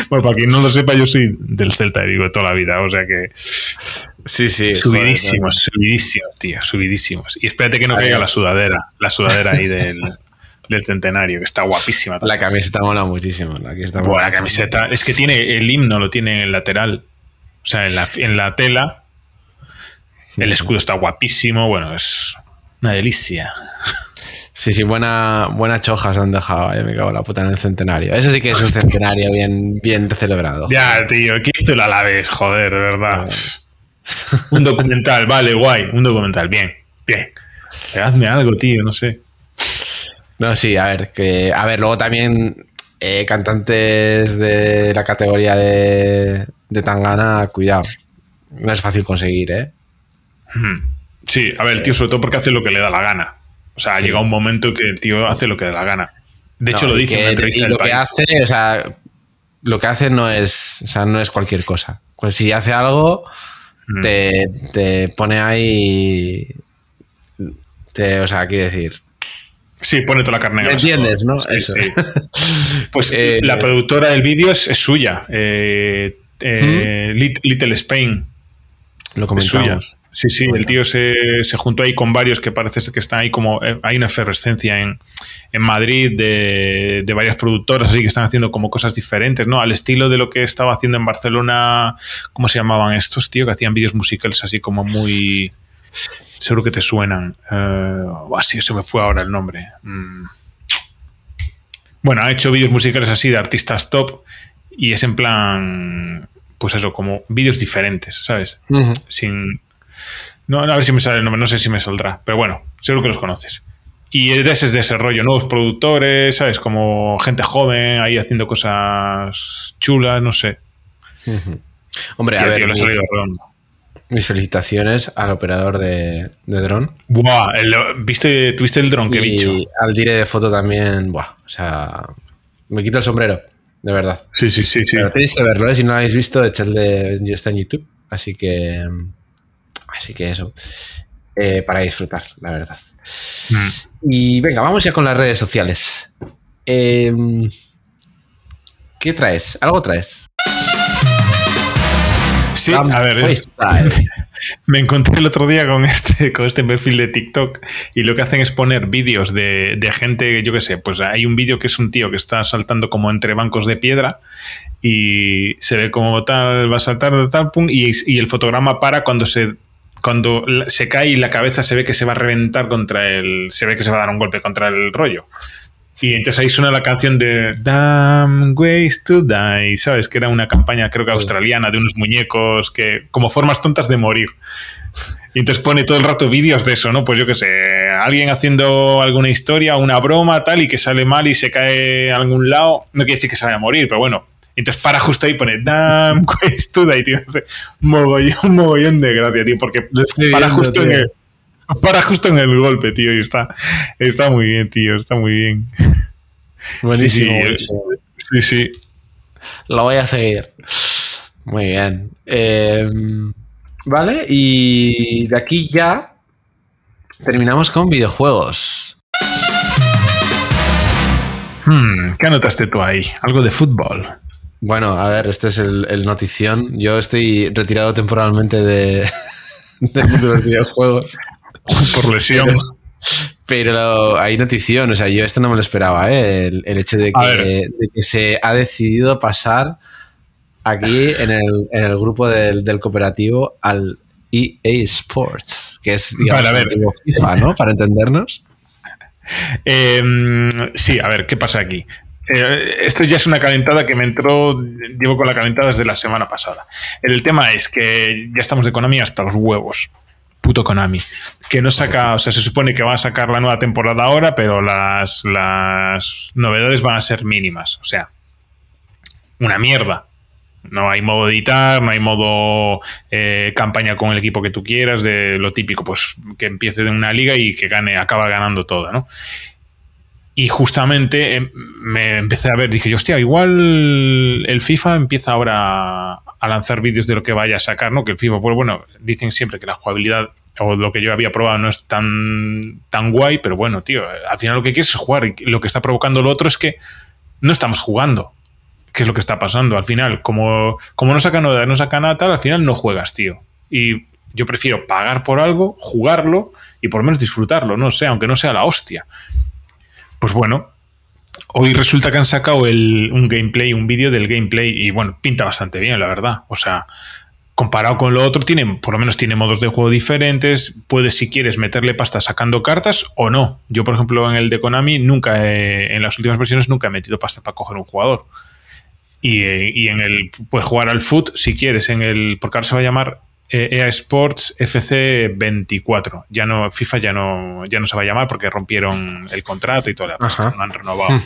Bueno, para quien no lo sepa, yo soy del Celta, digo, toda la vida. O sea que. Sí, sí. Subidísimos, subidísimos, tío, subidísimos. Y espérate que no caiga la sudadera, la sudadera ahí del, del centenario, que está guapísima. También. La camiseta mola muchísimo. La, está la camiseta, es que tiene el himno, lo tiene en el lateral. O sea, en la, en la tela el escudo está guapísimo, bueno, es una delicia. Sí, sí, buena, buena chojas han dejado, eh, me cago en la puta en el centenario. Eso sí que es un centenario bien, bien celebrado. Ya, tío, ¿qué hizo el Alaves? Joder, de verdad. un documental, vale, guay, un documental, bien, bien. Hazme algo, tío, no sé. No, sí, a ver, que. A ver, luego también eh, cantantes de la categoría de, de Tangana, cuidado. No es fácil conseguir, ¿eh? Sí, a ver, el tío sobre todo porque hace lo que le da la gana. O sea, llega un momento que el tío hace lo que da la gana. De hecho, lo dice en la entrevista lo que hace, o sea, lo que hace no es, o sea, no es cualquier cosa. Pues si hace algo, te, te, pone ahí. Te, o sea, quiere decir. Sí, pone toda la carne. ¿Me entiendes, no? Eso. Pues eh, la productora del vídeo es, suya. Eh, eh, Little Spain. Lo comentamos. Sí, sí, el tío se, se, juntó ahí con varios que parece que están ahí como. Eh, hay una efervescencia en, en Madrid de, de, varias productoras, así que están haciendo como cosas diferentes, ¿no? Al estilo de lo que estaba haciendo en Barcelona. ¿Cómo se llamaban estos, tío? Que hacían vídeos musicales así como muy. Seguro que te suenan. Uh, así se me fue ahora el nombre. Mm. Bueno, ha hecho vídeos musicales así de artistas top y es en plan. Pues eso, como vídeos diferentes, ¿sabes? Uh -huh. Sin no, a ver si me sale el nombre, no sé si me saldrá, pero bueno, seguro que los conoces. Y ese es de ese rollo, nuevos productores, ¿sabes? Como gente joven ahí haciendo cosas chulas, no sé. Uh -huh. Hombre, a ver, mis, mis, felicitaciones al operador de, de dron. Buah, el, ¿viste, ¿tuviste el dron que bicho? Y al dire de foto también, buah, o sea, me quito el sombrero, de verdad. Sí, sí, sí. sí. Pero tenéis que verlo, ¿eh? si no lo habéis visto, echadle, ya está en YouTube, así que... Así que eso, eh, para disfrutar, la verdad. Mm. Y venga, vamos ya con las redes sociales. Eh, ¿Qué traes? ¿Algo traes? Sí, a ver, me encontré el otro día con este, con este perfil de TikTok y lo que hacen es poner vídeos de, de, gente, yo qué sé, pues hay un vídeo que es un tío que está saltando como entre bancos de piedra y se ve como tal, va a saltar de tal, pum, y, y el fotograma para cuando se cuando se cae y la cabeza se ve que se va a reventar contra el. Se ve que se va a dar un golpe contra el rollo. Y entonces ahí suena la canción de Damn Ways to Die, ¿sabes? Que era una campaña, creo que australiana, de unos muñecos que. como formas tontas de morir. Y entonces pone todo el rato vídeos de eso, ¿no? Pues yo qué sé, alguien haciendo alguna historia, una broma, tal, y que sale mal y se cae a algún lado. No quiere decir que se vaya a morir, pero bueno, entonces para justo ahí pone damn quest to die, tío. Mogollón, mogollón de gracia, tío, porque para justo tío. en el para justo en el golpe, tío, y está, está muy bien, tío, está muy bien. Buenísimo. Sí, sí, sí, sí. Lo voy a seguir. Muy bien. Eh, vale, y de aquí ya terminamos con videojuegos. Hmm, ¿Qué anotaste tú ahí? Algo de fútbol. Bueno, a ver, este es el, el notición. Yo estoy retirado temporalmente de, de, los videojuegos. Por lesión. Pero, pero, hay notición. O sea, yo esto no me lo esperaba, ¿eh? el, el, hecho de que, de que, se ha decidido pasar aquí en el, en el grupo del, del, cooperativo al EA Sports, que es, digamos, vale, FIFA, ¿no? Para entendernos. Eh, sí, a ver, ¿qué pasa aquí? Eh, esto ya es una calentada que me entró, llevo con la calentada desde la semana pasada. El tema es que ya estamos de economía hasta los huevos. Puto Konami. Que no saca, o sea, se supone que va a sacar la nueva temporada ahora, pero las, las novedades van a ser mínimas. O sea, una mierda. No hay modo editar, no hay modo eh, campaña con el equipo que tú quieras, de lo típico, pues que empiece de una liga y que gane, acaba ganando todo, ¿no? Y justamente em, me empecé a ver, dije yo, hostia, igual el FIFA empieza ahora a lanzar vídeos de lo que vaya a sacar, ¿no? Que el FIFA, pues bueno, dicen siempre que la jugabilidad o lo que yo había probado no es tan, tan guay, pero bueno, tío, al final lo que quieres es jugar y lo que está provocando lo otro es que no estamos jugando. ¿Qué es lo que está pasando? Al final, como, como no saca nada, no saca nada tal, al final no juegas, tío. Y yo prefiero pagar por algo, jugarlo y por lo menos disfrutarlo, no sé, aunque no sea la hostia. Pues bueno, hoy resulta que han sacado un gameplay, un vídeo del gameplay y bueno, pinta bastante bien, la verdad. O sea, comparado con lo otro, tiene, por lo menos tiene modos de juego diferentes. Puedes, si quieres, meterle pasta sacando cartas o no. Yo, por ejemplo, en el de Konami, nunca en las últimas versiones, nunca he metido pasta para coger un jugador. Y, y en el puedes jugar al foot si quieres, en el. Porque ahora se va a llamar EA Sports FC 24. Ya no, FIFA ya no, ya no se va a llamar porque rompieron el contrato y todo, no han renovado.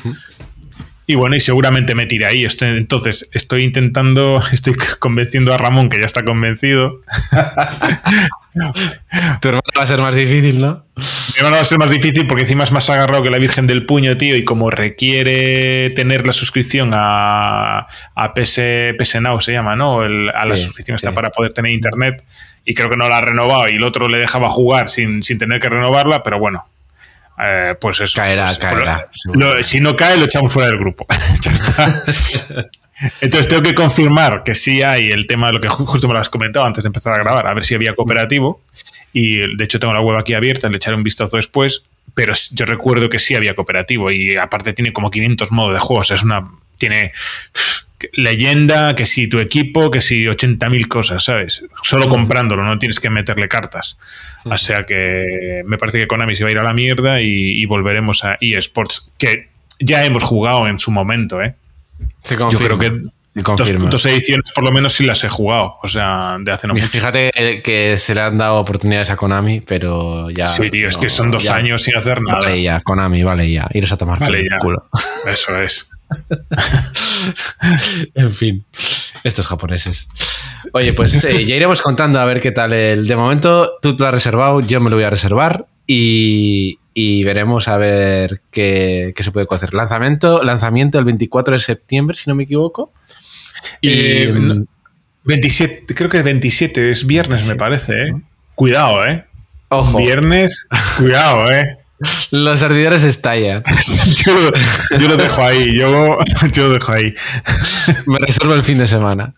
Y bueno, y seguramente me tire ahí. entonces, estoy intentando, estoy convenciendo a Ramón, que ya está convencido. tu hermano va a ser más difícil, ¿no? Mi hermano va a ser más difícil porque encima es más agarrado que la Virgen del Puño, tío, y como requiere tener la suscripción a, a PS, PS Now, se llama, ¿no? a la suscripción está para poder tener internet, y creo que no la ha renovado, y el otro le dejaba jugar sin, sin tener que renovarla, pero bueno, eh, pues eso. Caerá, pues, caerá. si no cae, lo echamos fuera del grupo. ya está. Entonces tengo que confirmar que sí hay el tema de lo que justo me lo has comentado antes de empezar a grabar, a ver si había cooperativo. Y de hecho tengo la web aquí abierta, le echaré un vistazo después. Pero yo recuerdo que sí había cooperativo y aparte tiene como 500 modos de juegos. Es una. Tiene leyenda, que si tu equipo, que si 80.000 cosas, ¿sabes? Solo comprándolo, no tienes que meterle cartas. O sea que me parece que Konami se va a ir a la mierda y, volveremos a eSports, que ya hemos jugado en su momento, ¿eh? Yo creo que dos, ediciones por lo menos sí las he jugado, o sea, de hace no mucho. Fíjate que se le han dado oportunidades a Konami, pero ya... Sí, tío, es que son dos años sin hacer nada. Vale ya, Konami, vale ya, iros a tomar vale ya. culo. Eso es. en fin, estos japoneses. Oye, pues eh, ya iremos contando a ver qué tal. El, de momento tú te lo has reservado, yo me lo voy a reservar y, veremos a ver qué, se puede hacer. Lanzamiento, lanzamiento el 24 de septiembre, si no me equivoco. Y, 27, eh, creo que el 27 es viernes, me parece. ¿eh? Cuidado, ¿eh? Ojo. Viernes, cuidado, ¿eh? Los servidores estallan. yo, lo dejo ahí, yo, yo lo dejo ahí. Me reservo el fin de semana.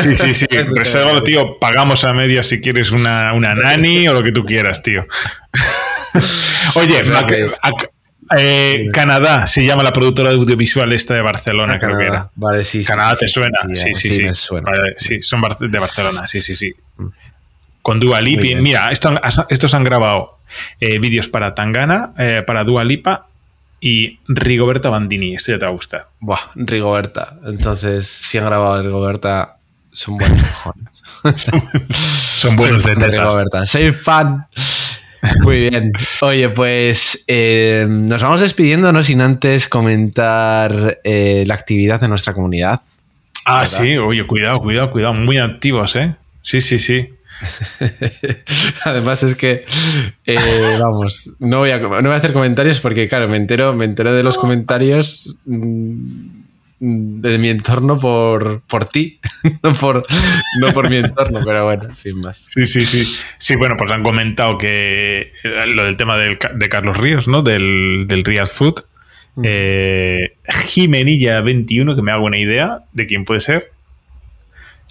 Sí, sí, sí. Resérvalo, tío. Pagamos a media si quieres una, una nani o lo que tú quieras, tío. Oye, eh, Canadá se llama la productora audiovisual esta de Barcelona, ah, creo que era. Vale, sí. Canadá te suena. Sí, sí, sí. sí, son de Barcelona, sí, sí, sí. Mm. Con Dua Lipa. Mira, estos han grabado eh, vídeos para Tangana, eh, para Dua Lipa y Rigoberta Bandini. Esto ya te va a gustar. Buah, Rigoberta. Entonces, si han grabado a Rigoberta, son buenos cojones. son, buenos de Rigoberta. Soy fan. Muy bien. Oye, pues eh, nos vamos despidiendo, no sin antes comentar la actividad de nuestra comunidad. Ah, sí, oye, cuidado, cuidado, cuidado. Muy activos, ¿eh? Sí, sí, sí. Además es que, eh, vamos, no voy, a, no voy a hacer comentarios porque, claro, me entero, me entero de los comentarios mm, de mi entorno por, por ti, no por, no por mi entorno, pero bueno, sin más. Sí, sí, sí. Sí, bueno, pues han comentado que lo del tema de Carlos Ríos, ¿no? Del, del Real Food. Eh, Jimenilla 21, que me hago una idea de quién puede ser.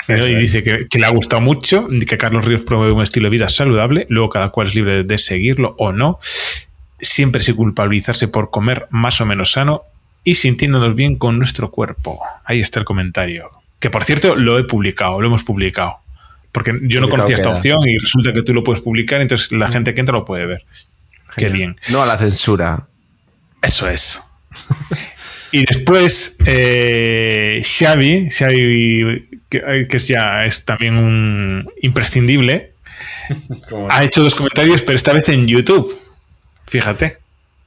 Y dice que, le ha gustado mucho, que Carlos Ríos promueve un estilo de vida saludable, luego cada cual es libre de seguirlo o no, siempre sin culpabilizarse por comer más o menos sano y sintiéndonos bien con nuestro cuerpo. Ahí está el comentario. Que por cierto, lo he publicado, lo hemos publicado. Porque yo no conocía esta opción y resulta que tú lo puedes publicar, entonces la gente que entra lo puede ver. Qué bien. No a la censura. Eso es. Y después, eh, Xavi, Xavi que, que, ya es también un imprescindible, ha hecho dos comentarios, pero esta vez en YouTube. Fíjate.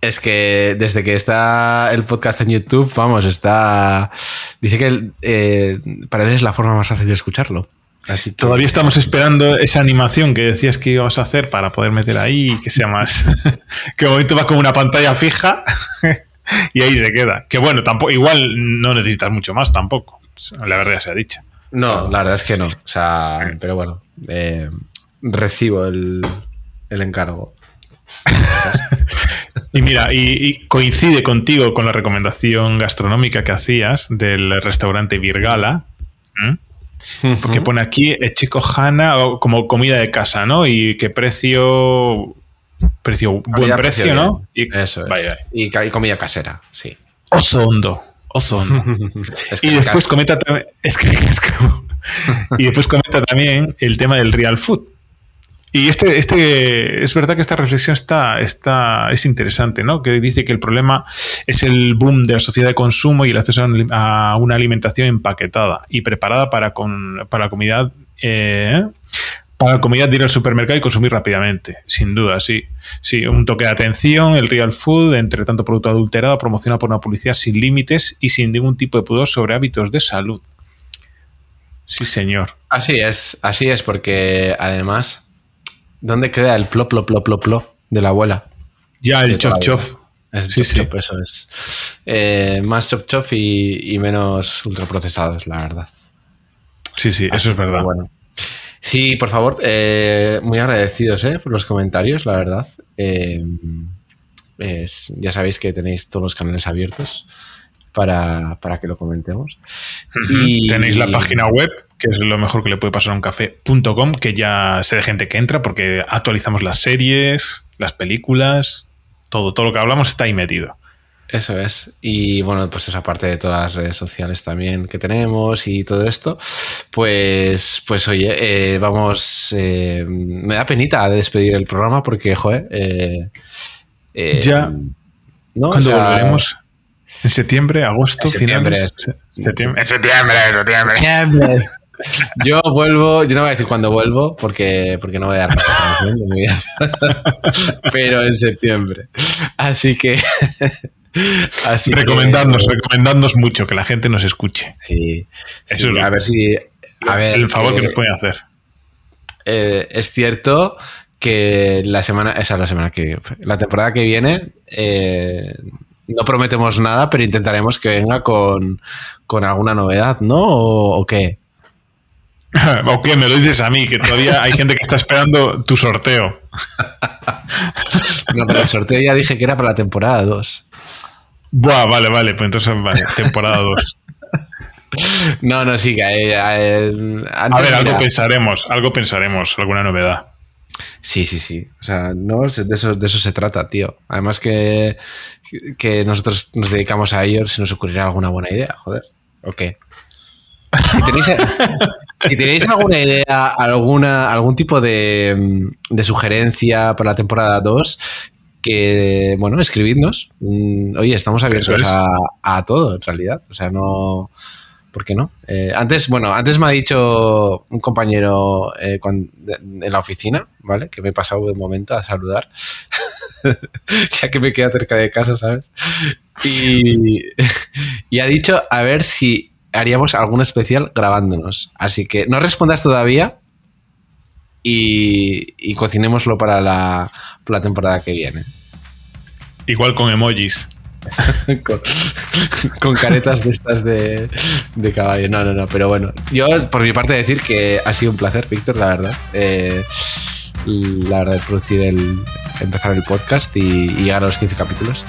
Es que desde que está el podcast en YouTube, vamos, está. Dice que eh, para él es la forma más fácil de escucharlo. Así que, Todavía estamos esperando esa animación que decías que ibas a hacer para poder meter ahí y que sea más. que de momento va como una pantalla fija y ahí se queda. Que bueno, tampoco, igual no necesitas mucho más tampoco. La verdad sea dicha. No, la verdad es que no. O sea, pero bueno, eh, recibo el, el encargo. Y mira, y, y coincide contigo con la recomendación gastronómica que hacías del restaurante Virgala. Porque pone aquí Chico Hanna o como comida de casa, ¿no? Y qué precio. Precio, buen precio, precio ¿no? Y, Eso es. vaya, vaya. Y, y comida casera, sí. Oso hondo. Hondo. Es que Y después casa- comenta también. Es que, y después comenta también el tema del real food. Y este, este, es verdad que esta reflexión está, está, es interesante, ¿no? Que dice que el problema es el boom de la sociedad de consumo y el acceso a una alimentación empaquetada y preparada para, con, para la comunidad. eh, para la comunidad de ir al supermercado y consumir rápidamente, sin duda, sí. Sí, un toque de atención, el real food, entre tanto producto adulterado, promocionado por una publicidad sin límites y sin ningún tipo de pudor sobre hábitos de salud. Sí, señor. Así es, así es, porque además, ¿dónde queda el plop, plop, plop, plop, plop de la abuela? Ya, el chof chof. Es Sí, chop sí. chop, eso es. Eh, más chop chop y, y menos ultraprocesados, la verdad. Sí, sí, eso es verdad. Bueno. Sí, por favor, eh, muy agradecidos eh, por los comentarios, la verdad. Eh, es- ya sabéis que tenéis todos los canales abiertos para, para que lo comentemos. Y- Tenéis la página web, que es lo mejor que le puede pasar a un café.com, que ya sé de gente que entra porque actualizamos las series, las películas, todo, todo lo que hablamos está ahí metido. Eso es. Y bueno, pues esa parte de todas las redes sociales también que tenemos y todo esto. Pues, pues oye, eh, vamos. eh, me da penita despedir el programa porque, joder. eh, eh, Ya. ¿no? ¿Cuándo O sea, volveremos? ¿En septiembre, agosto, En septiembre, finales? Septiembre. En septiembre, septiembre. Septiembre. Yo vuelvo, yo no voy a decir cuándo vuelvo porque, porque no voy a dar. Pero en septiembre. Así que. Así que- Recomendándonos, recomendándonos mucho, que la gente nos escuche. Sí, es a ver si. A ver, el favor que nos pueden hacer. eh, es cierto que la semana, esa la semana que la temporada que viene eh, no prometemos nada, pero intentaremos que venga con, con alguna novedad, ¿no? ¿O, o qué? ¿O qué? Me lo dices a mí, que todavía hay gente que está esperando tu sorteo. No, pero el sorteo ya dije que era para la temporada 2. Buah, vale, vale, pues entonces, vale, temporada 2. No, no, sí, que eh, eh, A ver, algo pensaremos, algo pensaremos, alguna novedad. Sí, sí, sí. O sea, no, de eso, de eso se trata, tío. Además que, que nosotros nos dedicamos a ello, si nos ocurrirá alguna buena idea, joder. Ok. Si tenéis, si tenéis alguna idea, alguna, algún tipo de, de sugerencia para la temporada 2, que, bueno, escribidnos. Oye, estamos abiertos a, a todo, en realidad. O sea, no... ¿Por qué no? Eh, antes, bueno, antes me ha dicho un compañero eh, cuan- de- en la oficina, ¿vale? Que me he pasado un momento a saludar, ya que me queda cerca de casa, ¿sabes? Y, y ha dicho a ver si haríamos algún especial grabándonos. Así que no respondas todavía y, y cocinémoslo para la, para la temporada que viene. Igual con emojis. con, con caretas de estas de, de caballo. No, no, no, pero bueno. Yo, por mi parte, decir que ha sido un placer, Víctor, la verdad. Eh, la verdad, producir el. empezar el podcast y, y llegar a los 15 capítulos.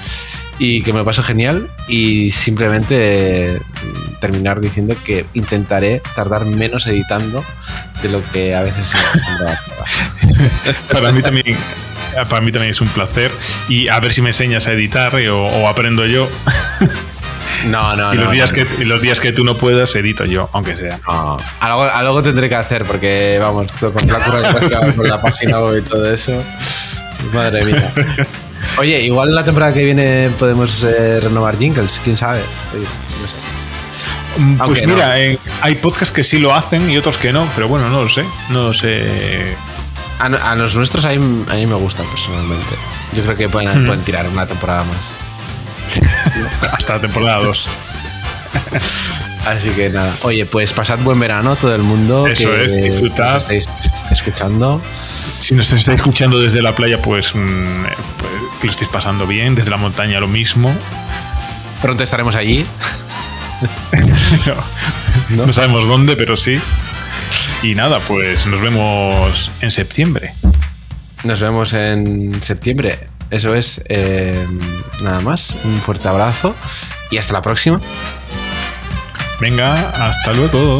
Y que me lo paso genial. Y simplemente eh, terminar diciendo que intentaré tardar menos editando de lo que a veces se me. Para mí también, para mí también es un placer. Y a ver si me enseñas a editar eh, o, o aprendo yo. No, no, y, no, los días no. Que, y los días que tú no puedas, edito yo, aunque sea. No, algo, algo tendré que hacer porque, vamos, todo con la curra con la página web y todo eso. Madre mía. Oye, igual la temporada que viene podemos eh, renovar jingles, quién sabe. Oye, no sé. Mm, Pues no. mira, eh, hay podcasts que sí lo hacen y otros que no, pero bueno, no lo sé. No lo sé. A, los nuestros a mí, a mí me gustan personalmente. Yo creo que pueden, Mm. pueden tirar una temporada más. Hasta la temporada 2. Así que nada. Oye, pues pasad buen verano todo el mundo. Eso que es, disfrutad. nos estáis escuchando. Si nos estáis escuchando desde la playa, pues, mm, pues que lo estéis pasando bien. Desde la montaña, lo mismo. Pronto estaremos allí. no, no sabemos dónde, pero sí. Y nada, pues nos vemos en septiembre. Nos vemos en septiembre. Eso es. eh, nada más. Un fuerte abrazo y hasta la próxima. Venga, hasta luego.